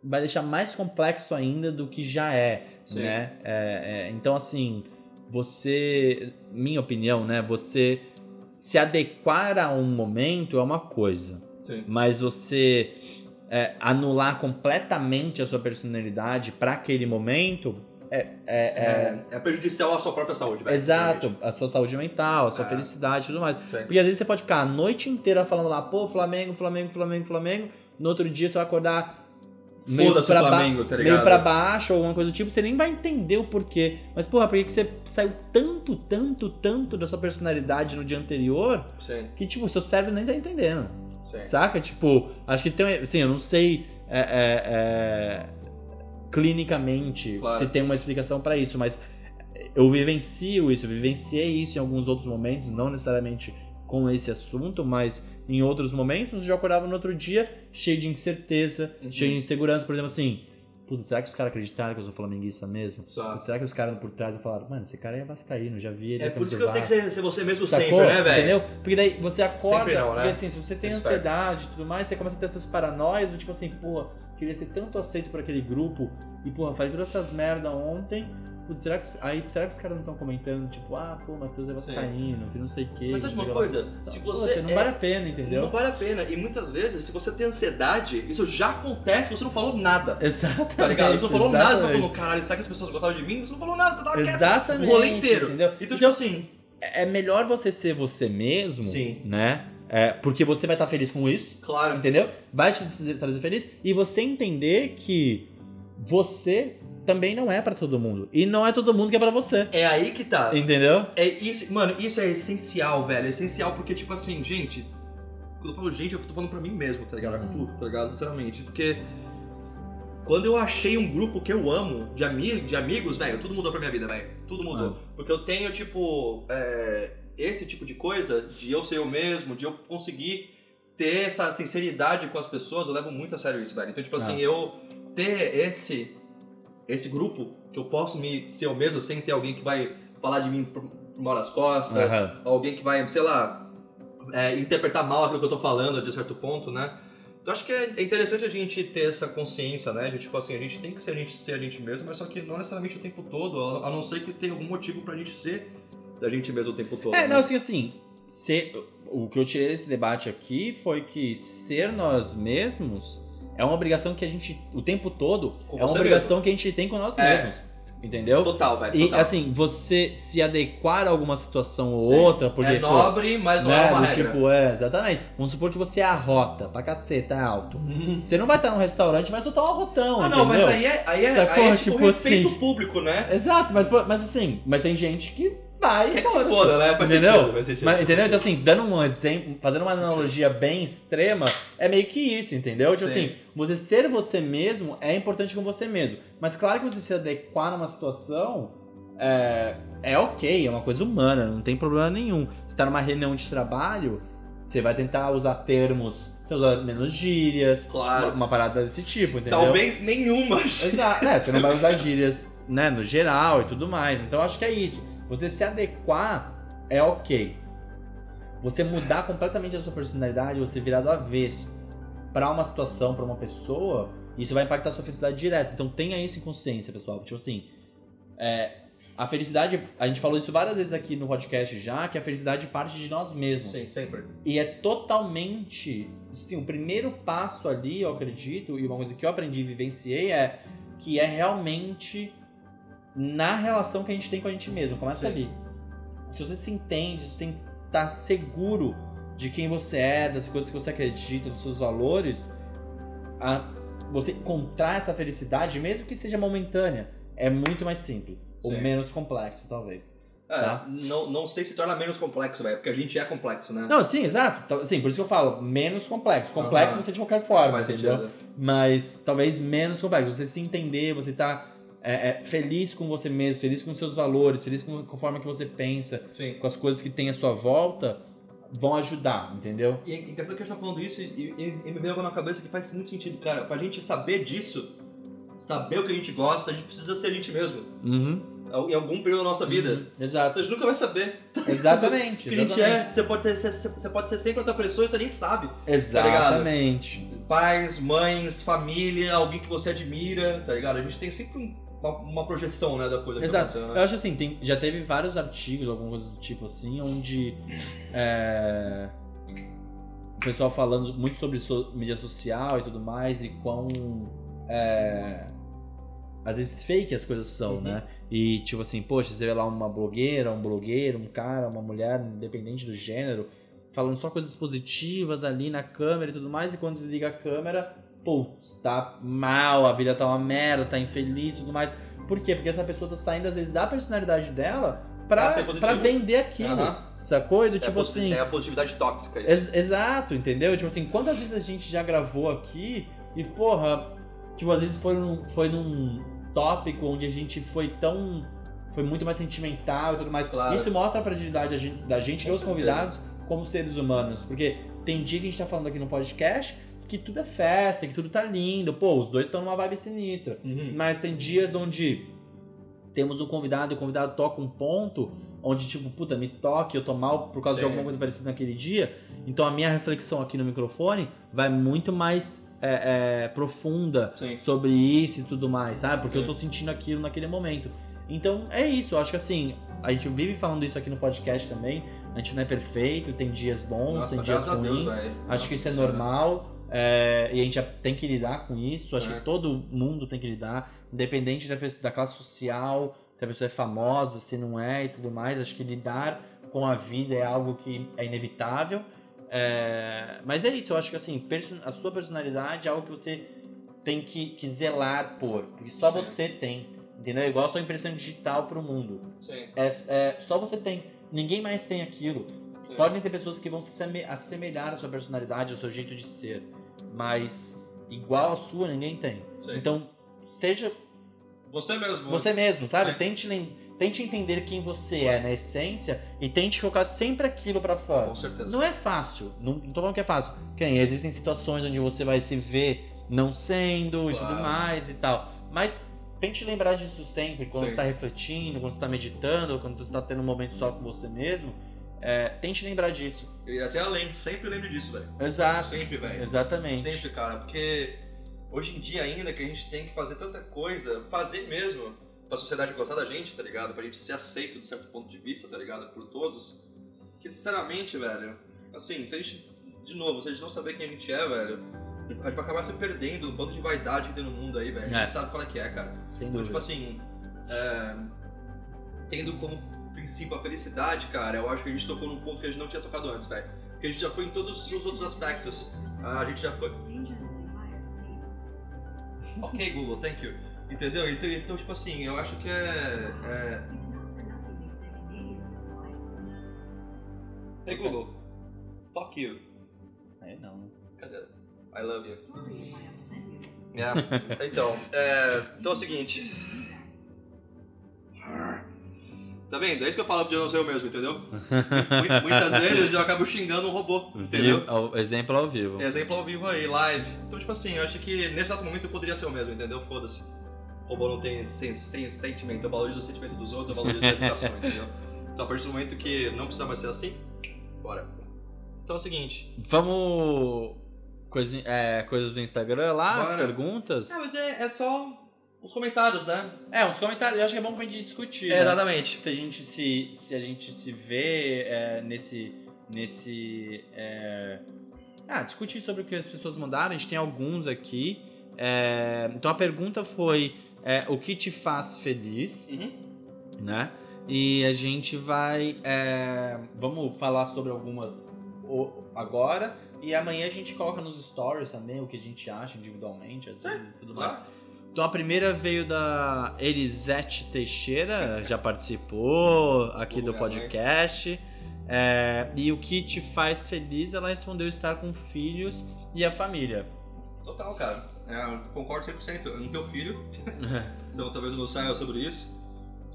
S1: vai deixar mais complexo ainda do que já é,
S2: Sim.
S1: né? É, é, então, assim, você, minha opinião, né? Você se adequar a um momento é uma coisa,
S2: Sim.
S1: mas você é, anular completamente a sua personalidade para aquele momento é, é, é-
S2: É, é prejudicial à sua própria saúde, velho.
S1: exato, a sua saúde mental, a sua
S2: É.
S1: felicidade e tudo mais.
S2: Sim.
S1: Porque às vezes você pode ficar a noite inteira falando lá, pô, Flamengo, Flamengo, Flamengo, Flamengo. No outro dia você vai acordar meio pra,
S2: o Flamengo, tá
S1: meio pra baixo ou alguma coisa do tipo, você nem vai entender o porquê. Mas, porra, por que que você saiu tanto, tanto, tanto da sua personalidade no dia anterior
S2: Sim,
S1: que, tipo, seu cérebro nem tá entendendo.
S2: sim.
S1: Saca? Tipo, acho que tem. Assim, eu não sei é, é, é, clinicamente
S2: Claro.
S1: se tem uma explicação pra isso, mas eu vivencio isso, eu vivenciei isso em alguns outros momentos, não necessariamente com esse assunto, mas em outros momentos já acordava no outro dia cheio de incerteza,
S2: Uhum.
S1: cheio de insegurança, por exemplo, assim. Putz, será que os caras acreditaram que eu sou flamenguista mesmo? Putz, será que os caras por trás falaram, mano, esse cara é vascaíno, já vi ele
S2: É por isso que você tem que
S1: Vasco."
S2: ser, ser você mesmo
S1: Sacou?
S2: sempre, né, velho?
S1: Entendeu? Porque daí você acorda,
S2: não, né?
S1: porque assim, se você tem
S2: Respeito.
S1: ansiedade e tudo mais, você começa a ter essas paranoias do tipo assim, pô, queria ser tanto aceito por aquele grupo e, porra, falei todas essas merda ontem. Putz, será que, aí, será que os caras não estão comentando, tipo, ah, pô, Matheus é vascaíno, que não sei o quê.
S2: Mas sabe uma
S1: lá.
S2: coisa? Se você
S1: não
S2: é-
S1: vale a pena, entendeu?
S2: Não vale a pena. E muitas vezes, se você tem ansiedade, isso já acontece, você não falou nada.
S1: Exatamente.
S2: Tá ligado? Você não falou nada, você
S1: exatamente.
S2: falou, caralho, será que as pessoas gostaram de mim? Você não falou nada, você tava quieto.
S1: Exatamente.
S2: O rolê inteiro.
S1: Entendeu?
S2: Então, tipo assim,
S1: é melhor você ser você mesmo,
S2: Sim.
S1: né? É, porque você vai estar feliz com isso.
S2: claro.
S1: Entendeu? Vai te trazer feliz e você entender que você também não é pra todo mundo. E não é todo mundo que é pra você.
S2: É aí que tá.
S1: Entendeu?
S2: É isso, mano, isso é essencial, velho. É essencial porque, tipo assim, gente. Quando eu falo gente, eu tô falando pra mim mesmo, tá ligado?
S1: Uhum.
S2: Tudo, tá ligado? Sinceramente. Porque. Quando eu achei um grupo que eu amo, de, ami de amigos, velho, tudo mudou pra minha vida, velho. Tudo mudou. Porque eu tenho, tipo, é, esse tipo de coisa, de eu ser eu mesmo, de eu conseguir ter essa sinceridade com as pessoas, eu levo muito a sério isso, velho. Então, tipo assim,
S1: Ah.
S2: eu ter esse, esse grupo, que eu posso me ser eu mesmo sem ter alguém que vai falar de mim por por mal das costas,
S1: Aham.
S2: alguém que vai, sei lá, é, interpretar mal aquilo que eu tô falando de certo ponto, né? Eu acho que é interessante a gente ter essa consciência, né? De tipo assim, a gente tem que ser a gente, ser a gente mesmo, mas só que não necessariamente o tempo todo, a a não ser que tenha algum motivo pra gente ser a gente mesmo o tempo todo.
S1: É,
S2: né?
S1: não, assim, assim. Ser, o que eu tirei desse debate aqui foi que ser nós mesmos é uma obrigação que a gente, o tempo todo,
S2: Com
S1: é uma obrigação que a gente tem com nós
S2: É.
S1: mesmos. Entendeu?
S2: Total, velho.
S1: E
S2: total.
S1: assim, você se adequar a alguma situação ou
S2: Sim.
S1: outra, porque.
S2: é
S1: pô,
S2: nobre, mas não
S1: né,
S2: é uma regra.
S1: tipo, é, exatamente. Vamos supor que você é a rota pra caceta, é alto. Você não vai estar num restaurante e vai soltar um arrotão,
S2: ah, não, mas
S1: entendeu?
S2: aí é, aí é, aí é tipo,
S1: Tipo
S2: respeito
S1: assim.
S2: público, né?
S1: Exato, mas, mas assim, mas tem gente que vai.
S2: Quer que se
S1: foda-se.
S2: foda, né? Faz
S1: Entendeu?
S2: sentido, faz sentido.
S1: Mas, entendeu? Então, assim, dando um exemplo, fazendo uma analogia bem extrema, é meio que isso, entendeu? Tipo
S2: Sim.
S1: assim, você ser você mesmo é importante com você mesmo. Mas claro que você se adequar numa situação é, é ok, é uma coisa humana, não tem problema nenhum. Você tá numa reunião de trabalho, você vai tentar usar termos, você usa menos gírias,
S2: Claro.
S1: uma, uma parada desse tipo, entendeu?
S2: Talvez nenhuma.
S1: Exato. É, você não vai usar gírias, né, no geral e tudo mais. Então eu acho que é isso. Você se adequar é ok. Você mudar completamente a sua personalidade, você virar do avesso pra uma situação, pra uma pessoa, isso vai impactar a sua felicidade direto. Então tenha isso em consciência, pessoal. Tipo assim, é, a felicidade, a gente falou isso várias vezes aqui no podcast já, que a felicidade parte de nós mesmos.
S2: Sim, sempre.
S1: E é totalmente. Sim, o primeiro passo ali, eu acredito, e uma coisa que eu aprendi e vivenciei é que é realmente na relação que a gente tem com a gente mesmo. Começa
S2: Sim.
S1: ali. Se você se entende, se você tá seguro de quem você é, das coisas que você acredita, dos seus valores, a- você encontrar essa felicidade, mesmo que seja momentânea, é muito mais simples. Ou
S2: Sim.
S1: menos complexo, talvez.
S2: É,
S1: Tá.
S2: não, não sei se torna menos complexo, velho, porque a gente é complexo, né?
S1: Não, sim, exato. Sim, por isso que eu falo, menos complexo. Complexo
S2: Aham.
S1: você de qualquer forma,
S2: Faz
S1: entendeu?
S2: sentido.
S1: Mas talvez menos complexo. Você se entender, você tá é, é, feliz com você mesmo, feliz com seus valores, feliz com, com a forma que você pensa,
S2: Sim.
S1: com as coisas que tem à sua volta, vão ajudar, entendeu?
S2: E é interessante que a gente tá falando isso e, e- e me veio algo na cabeça que faz muito sentido, cara. Pra gente saber disso, saber o que a gente gosta, a gente precisa ser a gente mesmo.
S1: Uhum.
S2: Em algum período da nossa vida.
S1: Uhum. Exato.
S2: Você nunca vai saber
S1: Exatamente.
S2: o que a gente
S1: exatamente.
S2: é. Você pode, ter, você, pode ser sempre outra pessoa e você nem sabe.
S1: Exatamente.
S2: Pais, mães, família, alguém que você admira, tá ligado? A gente tem sempre um- uma, uma projeção, né, da coisa que
S1: Exato.
S2: aconteceu,
S1: Eu
S2: né?
S1: acho assim, tem- já teve vários artigos, alguma coisa do tipo assim, onde é, o pessoal falando muito sobre so- mídia social e tudo mais, e quão é, às vezes fake as coisas são,
S2: Uhum.
S1: né? E tipo assim, poxa, você vê lá uma blogueira, um blogueiro, um cara, uma mulher, independente do gênero, falando só coisas positivas ali na câmera e tudo mais, e quando desliga a câmera, putz, tá mal, a vida tá uma merda, tá infeliz e tudo mais. Por quê? Porque essa pessoa tá saindo, às vezes, da personalidade dela pra,
S2: positivo.
S1: pra vender aquilo.
S2: Aham.
S1: Sacou? E do
S2: É,
S1: tipo assim.
S2: é a positividade tóxica. Isso.
S1: ex- exato, entendeu? Tipo assim, quantas vezes a gente já gravou aqui e, porra, tipo, às vezes foi num, foi num tópico onde a gente foi tão. Foi muito mais sentimental e tudo mais.
S2: Claro.
S1: Isso mostra a fragilidade da gente, da gente e dos convidados como seres humanos. Porque tem dia que a gente tá falando aqui no podcast que tudo é festa, que tudo tá lindo. Pô, os dois estão numa vibe sinistra.
S2: Uhum.
S1: Mas tem dias onde temos um convidado e o convidado toca um ponto onde, tipo, puta, me toque, eu tô mal por causa de
S2: Sim.
S1: alguma coisa parecida naquele dia. Então a minha reflexão aqui no microfone vai muito mais é, é, profunda
S2: Sim.
S1: sobre isso e tudo mais, sabe? Porque
S2: Sim.
S1: eu tô sentindo aquilo naquele momento. Então é isso, eu acho que assim, a gente vive falando isso aqui no podcast também. A gente não é perfeito, tem dias bons,
S2: Nossa,
S1: tem dias
S2: Deus,
S1: ruins.
S2: velho.
S1: Acho
S2: Nossa
S1: que isso é normal é, e a gente tem que lidar com isso. Acho
S2: É.
S1: que todo mundo tem que lidar, independente da, da classe social, se a pessoa é famosa, se não é e tudo mais. Acho que lidar com a vida é algo que é inevitável. É, mas é isso, eu acho que assim, a sua personalidade é algo que você tem que, que zelar por, porque só
S2: Sim.
S1: você tem. Entendeu? É igual a sua impressão digital pro mundo.
S2: Sim.
S1: É, é, só você tem. Ninguém mais tem aquilo.
S2: sim.
S1: Podem ter pessoas que vão se asseme- assemelhar à sua personalidade, ao seu jeito de ser, mas igual a sua ninguém tem.
S2: Sim.
S1: Então, seja
S2: Você mesmo.
S1: você mesmo, sabe?
S2: Sim.
S1: Tente, tente entender quem você é na essência e tente colocar sempre aquilo pra fora.
S2: Com certeza.
S1: Não é fácil, não, não tô falando que é fácil. Quem? Existem situações onde você vai se ver não sendo e
S2: Claro.
S1: tudo mais e tal. Mas tente lembrar disso sempre, quando
S2: Sim.
S1: você tá refletindo, quando você tá meditando, quando você tá tendo um momento só com você mesmo. É, tente lembrar disso.
S2: E até além, sempre lembre disso, velho.
S1: Exato.
S2: Sempre, velho.
S1: Exatamente.
S2: Sempre, cara. Porque hoje em dia ainda que a gente tem que fazer tanta coisa, fazer mesmo pra sociedade gostar da gente, tá ligado? Pra gente ser aceito de certo ponto de vista, tá ligado? Por todos. Que sinceramente, velho, assim, se a gente, de novo, se a gente não saber quem a gente é, velho, a gente vai acabar se perdendo no bando de vaidade que tem no mundo aí, velho. A
S1: É.
S2: gente sabe qual é que é, cara.
S1: Sem
S2: Então,
S1: dúvida.
S2: tipo assim, é, tendo como princípio a felicidade, cara, eu acho que a gente tocou num ponto que a gente não tinha tocado antes, velho. Porque a gente já foi em todos os outros aspectos. A gente já foi. Ok, Google, thank you. Entendeu? Então, então, tipo assim, eu acho que é. é Hey Google, fuck you.
S1: Aí não.
S2: Cadê? I love you. Yeah. Então, é, então é o seguinte. Tá vendo? É isso que eu falo de não ser eu mesmo, entendeu? Muitas, vezes eu acabo xingando um robô, entendeu?
S1: Exemplo ao vivo.
S2: Exemplo ao vivo aí, live. Então, tipo assim, eu acho que nesse exato momento eu poderia ser eu mesmo, entendeu? Foda-se. O robô não tem sem, sem sentimento, eu valorizo o sentimento dos outros, eu valorizo a educação, entendeu? Então, a partir do momento que não precisa mais ser assim, bora. Então é o seguinte.
S1: Vamos. Coisa, é, coisas do Instagram lá, as
S2: Bora.
S1: perguntas?
S2: Ah, mas é, é só os comentários, né?
S1: É, uns comentários. Eu acho que é bom pra gente discutir.
S2: É,
S1: né?
S2: exatamente.
S1: Se a gente se, se, a gente se vê é, nesse. nesse é... Ah, discutir sobre o que as pessoas mandaram. A gente tem alguns aqui. É, Então a pergunta foi: é, o que te faz feliz?
S2: Uhum.
S1: né? E a gente vai. é, vamos falar sobre algumas agora. E amanhã a gente coloca nos stories também o que a gente acha individualmente, às vezes tudo mais.
S2: Claro.
S1: Então a primeira veio da Elisete Teixeira, já participou aqui do podcast. É, e o que te faz feliz? Ela respondeu estar com filhos e a família.
S2: Total, cara. É, concordo 100%. Eu não tenho filho, então talvez eu não saia sobre isso.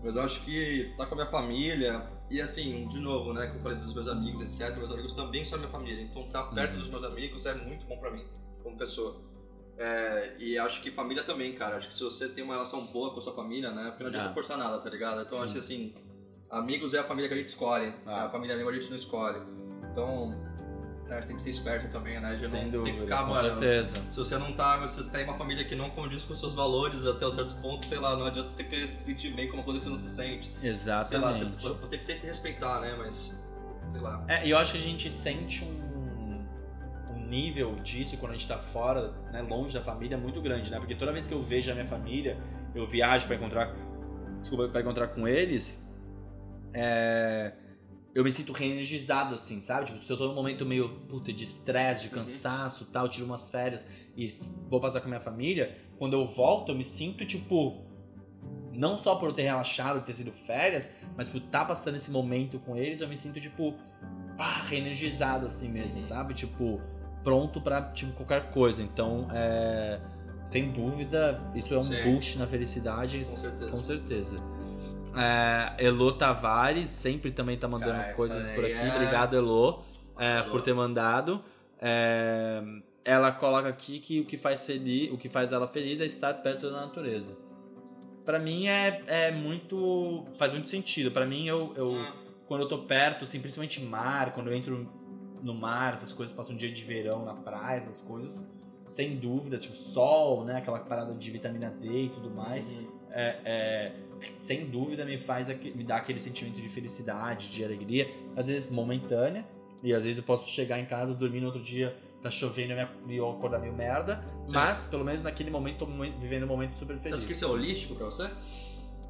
S2: Mas eu acho que tá com a minha família. E assim, de novo, né, que eu falei dos meus amigos, etc. Meus amigos também são minha família. Então estar perto
S1: Uhum.
S2: dos meus amigos é muito bom pra mim, como pessoa. É, e acho que família também, cara. Acho que se você tem uma relação boa com a sua família, né? Porque não adianta
S1: Ah.
S2: forçar nada, tá ligado? Então
S1: Sim.
S2: acho que assim, amigos é a família que a gente escolhe.
S1: Ah.
S2: A família mesmo a gente não escolhe. Então, né, tem que ser esperto também, né? De
S1: Sem
S2: não
S1: dúvida,
S2: tem que ficar,
S1: com
S2: mano,
S1: certeza.
S2: se você não tá, se você tem uma família que não condiz com seus valores até um certo ponto, sei lá, não adianta você querer se sentir bem com uma coisa que você não se sente. Sei lá, você
S1: Exatamente.
S2: você tem que sempre respeitar, né? Mas, sei lá.
S1: É, e eu acho que a gente sente um nível disso quando a gente tá fora, né, longe da família, muito grande, né? Porque toda vez que eu vejo a minha família, eu viajo pra encontrar, desculpa, para encontrar com eles, é, eu me sinto reenergizado, assim, sabe? Tipo, se eu tô num momento meio, puta, de estresse, de
S2: Uhum.
S1: cansaço e tal, tiro umas férias e vou passar com a minha família, quando eu volto, eu me sinto, tipo, não só por eu ter relaxado, ter sido férias, mas por estar passando esse momento com eles, eu me sinto, tipo, ah, reenergizado assim mesmo, sabe? Tipo, pronto pra tipo, qualquer coisa. Então, é, sem dúvida, isso é um
S2: Sim.
S1: boost na felicidade,
S2: Com certeza.
S1: com certeza. É, Elo Tavares sempre também tá mandando coisas por aqui.
S2: é-
S1: Obrigado, Elo, é, por ter mandado. É, ela coloca aqui que o que faz feliz, o que faz ela feliz é estar perto da natureza. Pra mim é, é muito. faz muito sentido. Pra mim, eu, eu
S2: Ah,
S1: quando eu tô perto, assim, principalmente mar, quando eu entro no mar, essas coisas, passo um dia de verão na praia, essas coisas, sem dúvida, tipo sol, né, aquela parada de vitamina D e tudo mais,
S2: uhum.
S1: é, é, sem dúvida me faz, me dá aquele sentimento de felicidade, de alegria, às vezes momentânea, e às vezes eu posso chegar em casa, dormir no outro dia, tá chovendo e eu acordar meio merda,
S2: Sim.
S1: mas pelo menos naquele momento tô vivendo um momento super
S2: Você
S1: feliz.
S2: acha que isso é holístico pra você?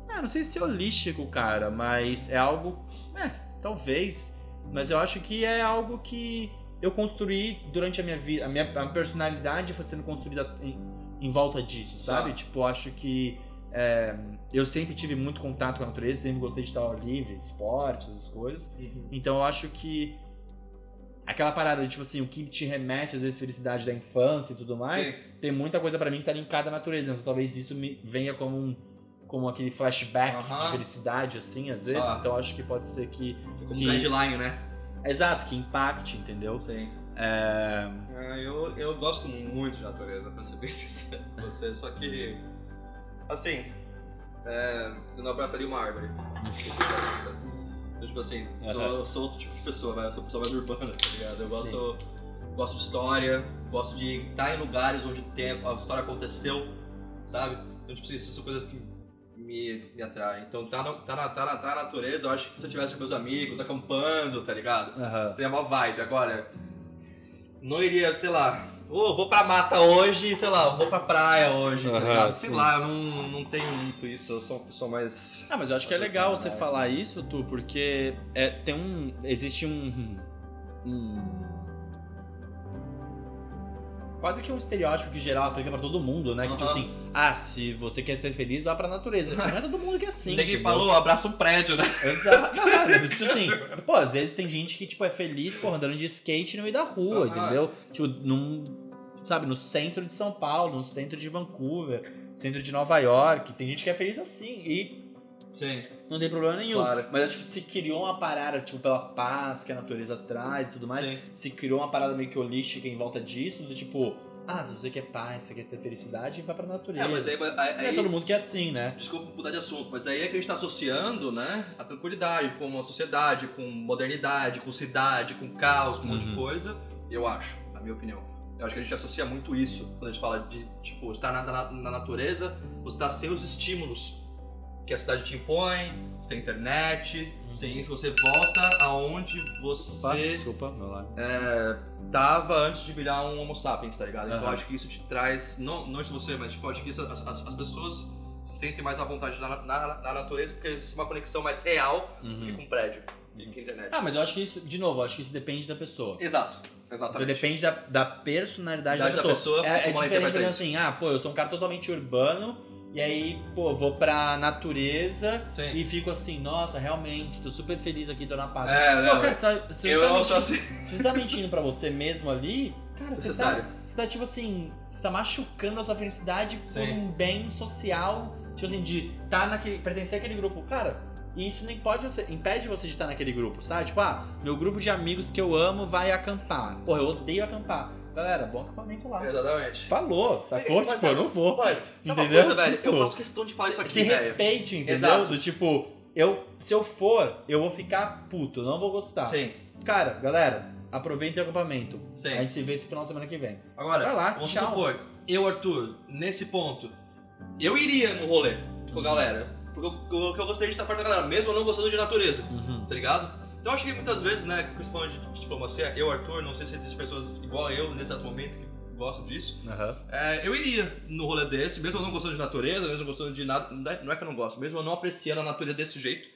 S1: Ah, não sei se é holístico, cara, mas é algo. É, talvez. Mas eu acho que é algo que eu construí durante a minha vida. A minha, a minha personalidade foi sendo construída em, em volta disso, sabe?
S2: Tá.
S1: Tipo, eu acho que. é, eu sempre tive muito contato com a natureza, sempre gostei de estar ao livre, esportes, essas coisas. Então eu acho que. Aquela parada de, tipo assim, o que te remete às vezes felicidade da infância e tudo mais,
S2: Sim.
S1: tem muita coisa pra mim que tá linkada à natureza. Então talvez isso me venha como um como aquele flashback
S2: Aham.
S1: de felicidade, assim, às vezes.
S2: Só.
S1: Então acho que pode ser que.
S2: Como
S1: Que-
S2: guideline, né?
S1: Exato, que impacte, entendeu?
S2: Sim.
S1: É,
S2: É, eu, eu gosto muito de natureza, pra ser bem sincero com você, só que. Assim. É, eu não abraçaria uma árvore. Eu, tipo assim, sou, sou outro tipo de pessoa, né? Eu sou uma pessoa mais urbana, tá ligado? Eu
S1: Sim.
S2: gosto, gosto de história, gosto de estar em lugares onde tem, a história aconteceu, sabe? Então, tipo assim, isso são coisas que me, me atraem. Então, tá, no, tá, na, tá, na, tá na natureza, eu acho que se eu tivesse com meus amigos, acampando, tá ligado?
S1: aham.
S2: Teria uma vibe. Agora, não iria, sei lá, ô, vou pra mata hoje, sei lá, vou pra praia hoje, tá
S1: Aham,
S2: ligado? Sei lá, eu não, não tenho muito isso, eu sou uma pessoa mais.
S1: Ah, mas eu acho que é legal você falar isso, Tu, porque é, tem um. Existe um. um quase que um estereótipo que geral aplica pra todo mundo, né? Que tipo assim, ah, se você quer ser feliz, vá pra natureza. Não é todo mundo que é assim.
S2: Ninguém falou, abraça um prédio, né?
S1: Exato. Cara, tipo assim, pô, às vezes tem gente que, tipo, é feliz, porra, andando de skate no meio da rua,
S2: Aham.
S1: entendeu? Tipo, num. Sabe, no centro de São Paulo, no centro de Vancouver, centro de Nova York. Tem gente que é feliz assim e
S2: Sim.
S1: não tem problema nenhum.
S2: Claro.
S1: Mas acho que se criou uma parada, tipo, pela paz que a natureza traz e tudo mais,
S2: Sim.
S1: se criou uma parada meio que holística em volta disso, do tipo, ah, se você quer paz, se você quer ter felicidade, vai pra natureza.
S2: É, mas aí,
S1: Não
S2: aí,
S1: é todo mundo que é assim, né?
S2: Desculpa mudar de assunto, mas aí é que a gente está associando, né, a tranquilidade com uma sociedade, com modernidade, com cidade, com caos, com um monte de
S1: Uhum.
S2: coisa. Eu acho, na minha opinião. Eu acho que a gente associa muito isso quando a gente fala de, tipo, estar na, na- na natureza, você está sem os estímulos que a cidade te impõe, sem internet,
S1: Uhum.
S2: sem isso, você volta aonde
S1: Opa,
S2: você
S1: desculpa, meu lado.
S2: é, tava antes de virar um homo sapiens, tá ligado? Então eu
S1: Aham.
S2: acho que isso te traz, não, não de você, mas tipo, acho que isso, as, as, as pessoas se sentem mais à vontade na, na, na natureza porque existe uma conexão mais real que
S1: Uhum.
S2: com o prédio e com a internet.
S1: Ah, mas eu acho que isso, de novo, acho que isso depende da pessoa.
S2: Exato,
S1: Então
S2: exatamente.
S1: depende da, da personalidade da
S2: Idade
S1: pessoa.
S2: da pessoa,
S1: é, é diferente, por
S2: interpreta
S1: exemplo,
S2: isso.
S1: assim, ah, pô, eu sou um cara totalmente urbano, e aí, pô, vou pra natureza
S2: Sim.
S1: e fico assim, nossa, realmente, tô super feliz aqui, tô na paz.
S2: É,
S1: Pô,
S2: não,
S1: cara, você tá, você
S2: eu
S1: tá
S2: não sou assim.
S1: se você tá mentindo pra você mesmo ali, cara, você tá, você tá, tipo assim, você tá machucando a sua felicidade por
S2: Sim.
S1: um bem social, tipo assim, de tá naquele, pertencer àquele grupo. Cara, e isso nem pode você, impede você de estar naquele grupo, sabe? Tipo, ah, meu grupo de amigos que eu amo vai acampar. Porra, eu odeio acampar. Galera, bom acampamento lá.
S2: Exatamente.
S1: Falou, sacou?
S2: Mas,
S1: tipo, eu não vou.
S2: Mano, sabe uma
S1: Entendeu?
S2: coisa, velho?
S1: Tipo,
S2: eu faço questão de falar isso aqui,
S1: se
S2: velho.
S1: respeite, entendeu?
S2: Exato.
S1: Do tipo, eu, se eu for, eu vou ficar puto, eu não vou gostar.
S2: Sim,
S1: Cara, galera, aproveitem o acampamento.
S2: sim.
S1: A gente se vê esse final de semana que vem.
S2: Agora,
S1: Vai lá,
S2: vamos
S1: tchau.
S2: supor, eu, Arthur, nesse ponto, eu iria no rolê com a
S1: Uhum.
S2: galera. Porque eu, eu, eu gostaria de estar perto da galera, mesmo eu não gostando de natureza. tá ligado? Então acho que muitas vezes, né, principalmente de, diplomacia, eu, Arthur, não sei se existem pessoas igual a eu nesse exato momento que gostam disso,
S1: Aham.
S2: é, eu iria no rolê desse, mesmo eu não gostando de natureza, mesmo eu gostando de nada, não é não é que eu não gosto, mesmo eu não apreciando a natureza desse jeito,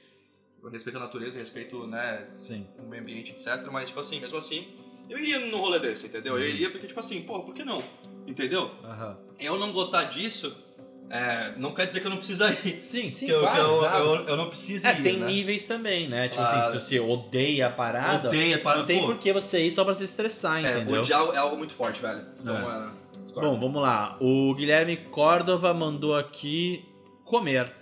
S2: eu respeito a natureza, respeito, né,
S1: Sim.
S2: o meio ambiente, etc, mas, tipo assim, mesmo assim, eu iria no rolê desse, entendeu? Eu
S1: Uhum.
S2: iria porque, tipo assim, pô, por que não? Entendeu?
S1: Aham.
S2: Eu não gostar disso, é, não quer dizer que eu não precisa ir.
S1: Sim, sim,
S2: que eu,
S1: claro,
S2: eu, eu, eu não preciso
S1: É,
S2: ir,
S1: tem
S2: né?
S1: níveis também, né? Tipo
S2: Claro.
S1: assim, se você odeia a parada,
S2: Odeia, para,
S1: não tem
S2: pô,
S1: por que você ir só pra se estressar,
S2: É,
S1: entendeu?
S2: odiar é algo muito forte, velho. Então, é. discordo.
S1: Bom, vamos lá. O Guilherme Córdova mandou aqui comer.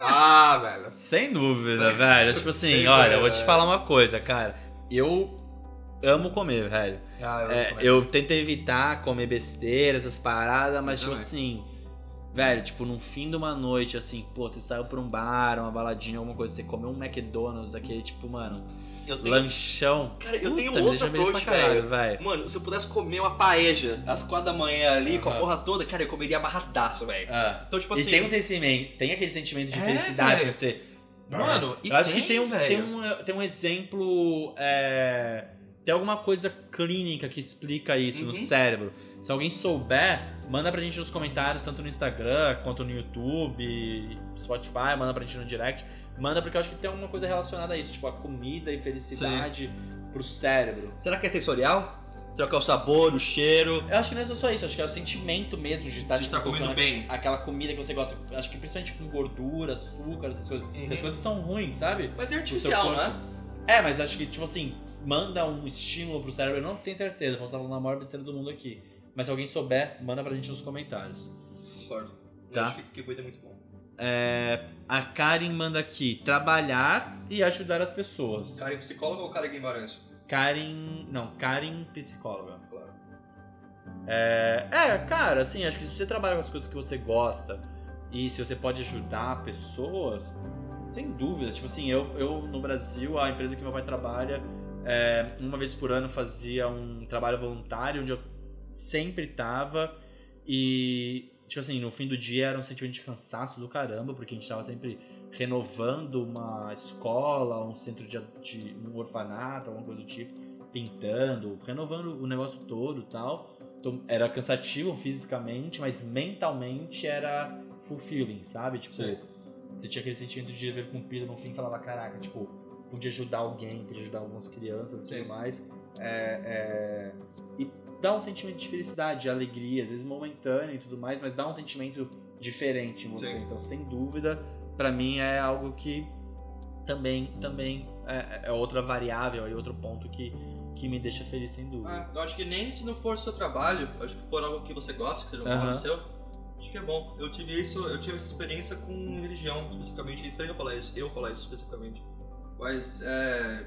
S2: Ah, velho.
S1: Sem dúvida,
S2: Sem-
S1: velho. Tipo assim,
S2: sem
S1: olha, eu vou te falar uma coisa, cara. Eu amo comer, velho.
S2: Ah, eu,
S1: É, eu tento evitar comer besteira, essas paradas, mas tipo assim, velho, tipo, no fim de uma noite, assim, pô, você saiu pra um bar, uma baladinha, alguma coisa, você comeu um McDonald's, aquele, tipo, mano,
S2: tenho,
S1: lanchão.
S2: Cara, eu tenho
S1: Puta,
S2: outro
S1: deixa feliz
S2: approach,
S1: caralho,
S2: velho. Mano, se eu pudesse comer uma paeja às quatro da manhã ali, com a porra toda, cara, eu comeria abarradaço, velho.
S1: Ah.
S2: Então, tipo
S1: E
S2: assim.
S1: tem um sentimento, tem aquele sentimento de
S2: É,
S1: felicidade
S2: velho.
S1: que você.
S2: Mano, e
S1: Eu acho que tem um,
S2: velho.
S1: tem um, tem um exemplo. é, tem alguma coisa clínica que explica isso no
S2: Uhum.
S1: cérebro. Se alguém souber, manda pra gente nos comentários, tanto no Instagram quanto no YouTube, Spotify, manda pra gente no direct. Manda porque eu acho que tem alguma coisa relacionada a isso, tipo a comida e felicidade pro cérebro.
S2: Será que é sensorial? Será que é o sabor, o cheiro?
S1: Eu acho que não é só isso, acho que é o sentimento mesmo de estar
S2: de estar
S1: tipo,
S2: comendo bem.
S1: aquela comida que você gosta. Acho que principalmente com gordura, açúcar, essas coisas.
S2: Uhum.
S1: As coisas são ruins, sabe?
S2: Mas é artificial, né?
S1: É, mas acho que, tipo assim, manda um estímulo pro cérebro. Eu não tenho certeza, posso estar falando a maior besteira do mundo aqui. Mas se alguém souber, manda pra gente nos comentários.
S2: Concordo.
S1: Tá.
S2: Eu acho que, cuida é muito bom.
S1: É, a Karen manda aqui, trabalhar e ajudar as pessoas.
S2: Cara, psicólogo ou cara Guimarães?
S1: Karen. Não, Karen psicóloga.
S2: Claro.
S1: É, é, cara, assim, acho que se você trabalha com as coisas que você gosta e se você pode ajudar pessoas, sem dúvida. Tipo assim, eu, eu no Brasil, a empresa que meu pai trabalha, é, uma vez por ano fazia um trabalho voluntário onde eu sempre tava e, tipo assim, no fim do dia era um sentimento de cansaço do caramba, porque a gente tava sempre renovando uma escola, um centro de, de um orfanato, alguma coisa do tipo, pintando, renovando o negócio todo e tal. Então, era cansativo fisicamente, mas mentalmente era fulfilling, sabe? Tipo,
S2: Sim.
S1: você tinha aquele sentimento de dever cumprido no fim, falava, caraca, tipo, podia ajudar alguém, podia ajudar algumas crianças e tudo mais. É, é, E dá um sentimento de felicidade, de alegria, às vezes momentâneo e tudo mais, mas dá um sentimento diferente em você.
S2: Sim.
S1: Então, sem dúvida, pra mim é algo que também, também é, é outra variável e outro ponto que, que me deixa feliz, sem dúvida.
S2: Ah, eu acho que nem se não for seu trabalho, eu acho que for algo que você gosta, que seja um hobby seu, acho que é bom. Eu tive isso, eu tive essa experiência com religião, especificamente. É estranho eu falar isso, eu falar isso especificamente. Mas é,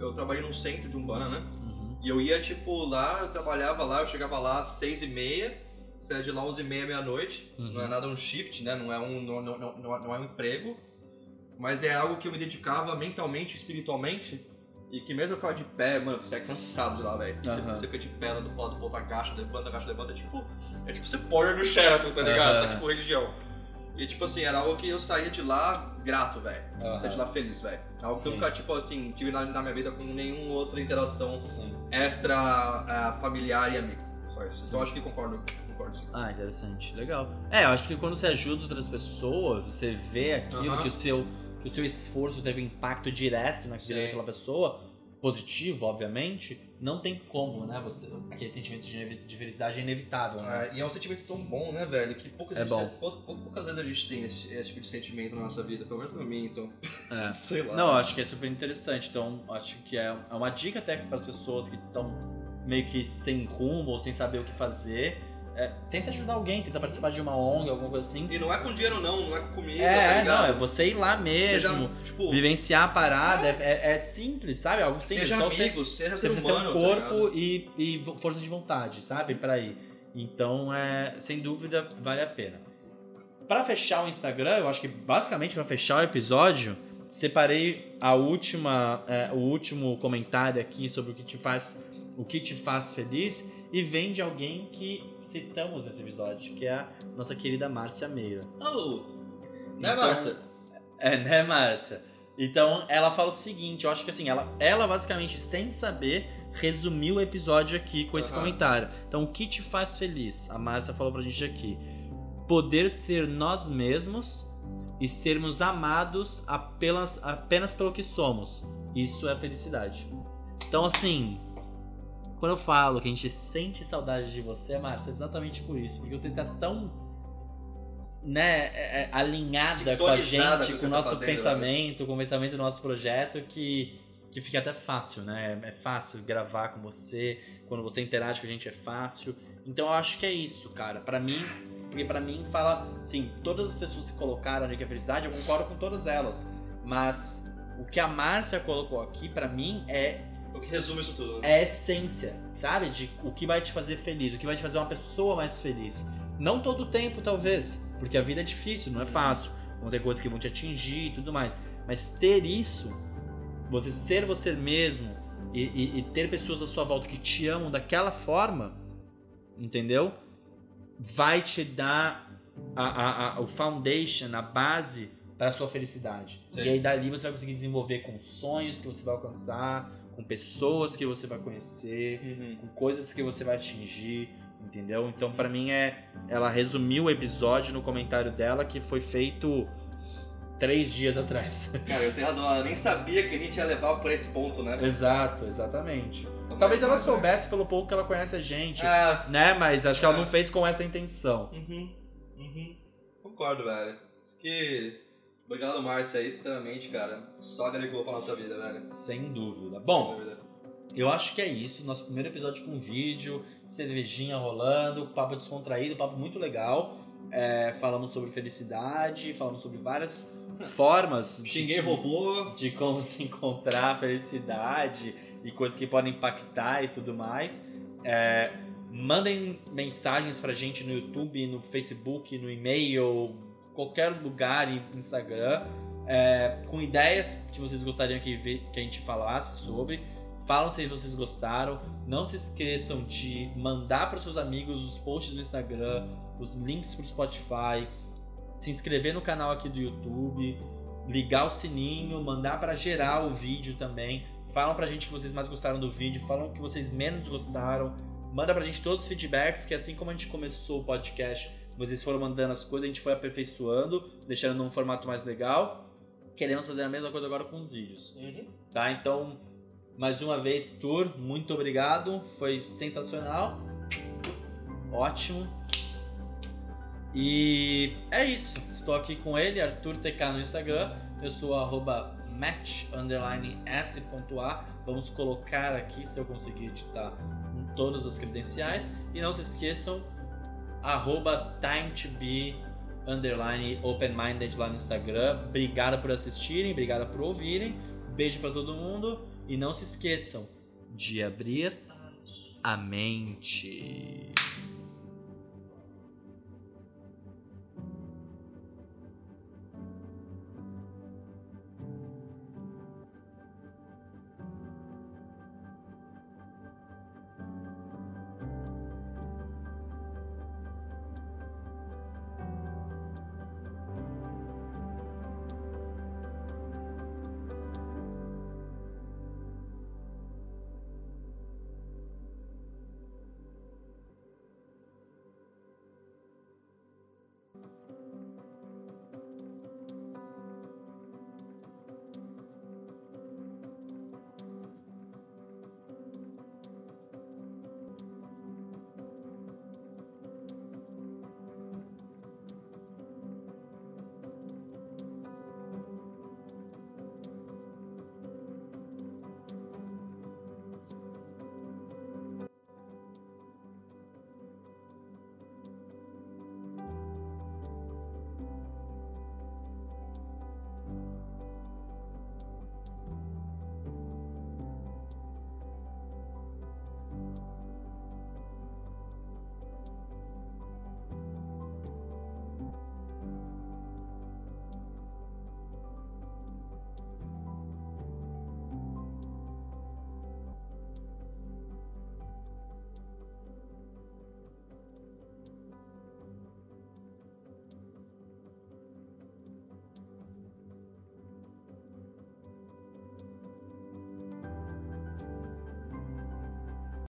S2: eu trabalhei num centro de Umbanda, né?
S1: Uhum.
S2: E eu ia, tipo, lá, eu trabalhava lá, eu chegava lá às seis e meia, saía de lá onze e meia, meia-noite.
S1: Uhum.
S2: Não é nada um shift, né? Não é um, não, não, não, não é- não é um emprego. Mas é algo que eu me dedicava mentalmente, espiritualmente. E que mesmo eu ficava de pé, mano, você é cansado de lá, velho. Você,
S1: Aham.
S2: você fica de pé lá do lado do ponto da caixa, levanta a caixa, levanta. É tipo, é tipo você pôr no Sheraton, tá ligado?
S1: Aham.
S2: Só que por religião. E tipo assim, era algo que eu saía de lá grato, velho.
S1: Aham.
S2: Saía de lá feliz, velho. Algo que eu
S1: Sim.
S2: nunca, tipo assim, tive na, na minha vida com nenhuma outra interação
S1: Sim.
S2: extra ah, familiar e amigo. Só isso.
S1: Sim.
S2: Então eu acho que concordo, concordo sim.
S1: Ah, interessante, legal. É, eu acho que quando você ajuda outras pessoas, você vê aquilo
S2: Aham.
S1: que o seu que o seu esforço teve um impacto direto na vida
S2: Sim.
S1: daquela pessoa, positivo, obviamente, não tem como, né? Você, aquele sentimento de, felicidade é inevitável, né?
S2: É, e é um sentimento tão bom, né, velho? Que poucas,
S1: É
S2: vezes-
S1: bom.
S2: pou- pou- poucas vezes a gente tem esse, esse tipo de sentimento na nossa vida, pelo menos pra mim, então.
S1: É.
S2: Sei lá.
S1: Não, eu acho que é super interessante. Então, acho que é é uma dica até para as pessoas que estão meio que sem rumo ou sem saber o que fazer. É, tenta ajudar alguém, tenta participar de uma ONG, alguma coisa assim.
S2: E não é com dinheiro, não, não é com comida, tá
S1: É,
S2: ligado?
S1: não, é você ir lá mesmo,
S2: Seja, tipo,
S1: vivenciar a parada. É, é- é simples, sabe? Algo simples.
S2: seja
S1: só você,
S2: amigo, seja
S1: você
S2: ser
S1: precisa ter
S2: humano,
S1: um
S2: tá
S1: corpo
S2: ligado?
S1: e, e força de vontade, sabe? Pra ir. Então, é, sem dúvida, vale a pena. Pra fechar o Instagram, eu acho que basicamente pra fechar o episódio, separei a última, é, o último comentário aqui sobre o que te faz, o que te faz feliz e vem de alguém que citamos nesse episódio, que é a nossa querida Márcia Meira.
S2: Oh, né,
S1: Então,
S2: Márcia?
S1: É, né, Márcia? Então, ela fala o seguinte, eu acho que assim, ela, ela basicamente, sem saber, resumiu o episódio aqui com esse comentário. Então, o que te faz feliz? A Márcia falou pra gente aqui. Poder ser nós mesmos e sermos amados apenas, apenas pelo que somos. Isso é felicidade. Então, assim, quando eu falo que a gente sente saudade de você, Márcia, é exatamente por isso. Porque você tá tão né, é, é, alinhada com a gente,
S2: com o
S1: com
S2: que
S1: o
S2: você
S1: nosso
S2: tá fazendo,
S1: pensamento, com o pensamento do nosso projeto, que, que fica até fácil, né? É fácil gravar com você, quando você interage com a gente é fácil. Então eu acho que é isso, cara. Pra mim, porque pra mim fala, assim, todas as pessoas que colocaram ali que é felicidade, eu concordo com todas elas. Mas o que a Márcia colocou aqui, pra mim, é
S2: que resume isso tudo, né?
S1: é a essência, sabe? De o que vai te fazer feliz, o que vai te fazer uma pessoa mais feliz. Não todo o tempo, talvez, porque a vida é difícil, não é fácil. Vão ter coisas que vão te atingir e tudo mais. Mas ter isso, você ser você mesmo e, e- e ter pessoas à sua volta que te amam daquela forma, entendeu? Vai te dar a, a- a- o foundation, a base para a sua felicidade.
S2: Sim.
S1: E aí dali você vai conseguir desenvolver com sonhos que você vai alcançar, com pessoas que você vai conhecer,
S2: Uhum.
S1: com coisas que você vai atingir, entendeu? Então, pra mim é, ela resumiu o episódio no comentário dela que foi feito três dias atrás.
S2: Cara, você tem razão, ela nem sabia que a gente ia levar por esse ponto, né?
S1: Exato, exatamente.
S2: Só
S1: Talvez ela
S2: mais-
S1: soubesse pelo pouco que ela conhece a gente,
S2: Ah,
S1: né? Mas acho que ela
S2: É.
S1: não fez com essa intenção.
S2: uhum, uhum. Concordo, velho. Que. Obrigado, Márcia, aí, sinceramente, cara. Só agregou pra nossa vida, velho.
S1: Sem dúvida. Bom. Eu acho que é isso. Nosso primeiro episódio com vídeo, cervejinha rolando, papo descontraído, papo muito legal. É, falamos sobre felicidade, falamos sobre várias formas de,
S2: Xinguei robô.
S1: de como se encontrar felicidade e coisas que podem impactar e tudo mais. É, mandem mensagens pra gente no YouTube, no Facebook, no e-mail, qualquer lugar, e Instagram, é, com ideias que vocês gostariam que, que a gente falasse sobre. Falam se vocês gostaram. Não se esqueçam de mandar para seus amigos os posts do Instagram, os links pro Spotify, se inscrever no canal aqui do YouTube, ligar o sininho, mandar para geral o vídeo também. Falam pra gente que vocês mais gostaram do vídeo, falam que vocês menos gostaram. Manda pra gente todos os feedbacks, que assim como a gente começou o podcast, vocês foram mandando as coisas, a gente foi aperfeiçoando, deixando num formato mais legal. Queremos fazer a mesma coisa agora com os vídeos,
S2: Uhum.
S1: tá? Então, mais uma vez, Tour, muito obrigado, foi sensacional. Ótimo. E é isso. Estou aqui com ele, Arthur TK no Instagram. Eu sou arroba match_s.a. Vamos colocar aqui, se eu conseguir editar, todas as credenciais. E não se esqueçam, arroba time2be underline open-minded lá no Instagram. Obrigado por assistirem, obrigado por ouvirem. Beijo para todo mundo e não se esqueçam de abrir a mente.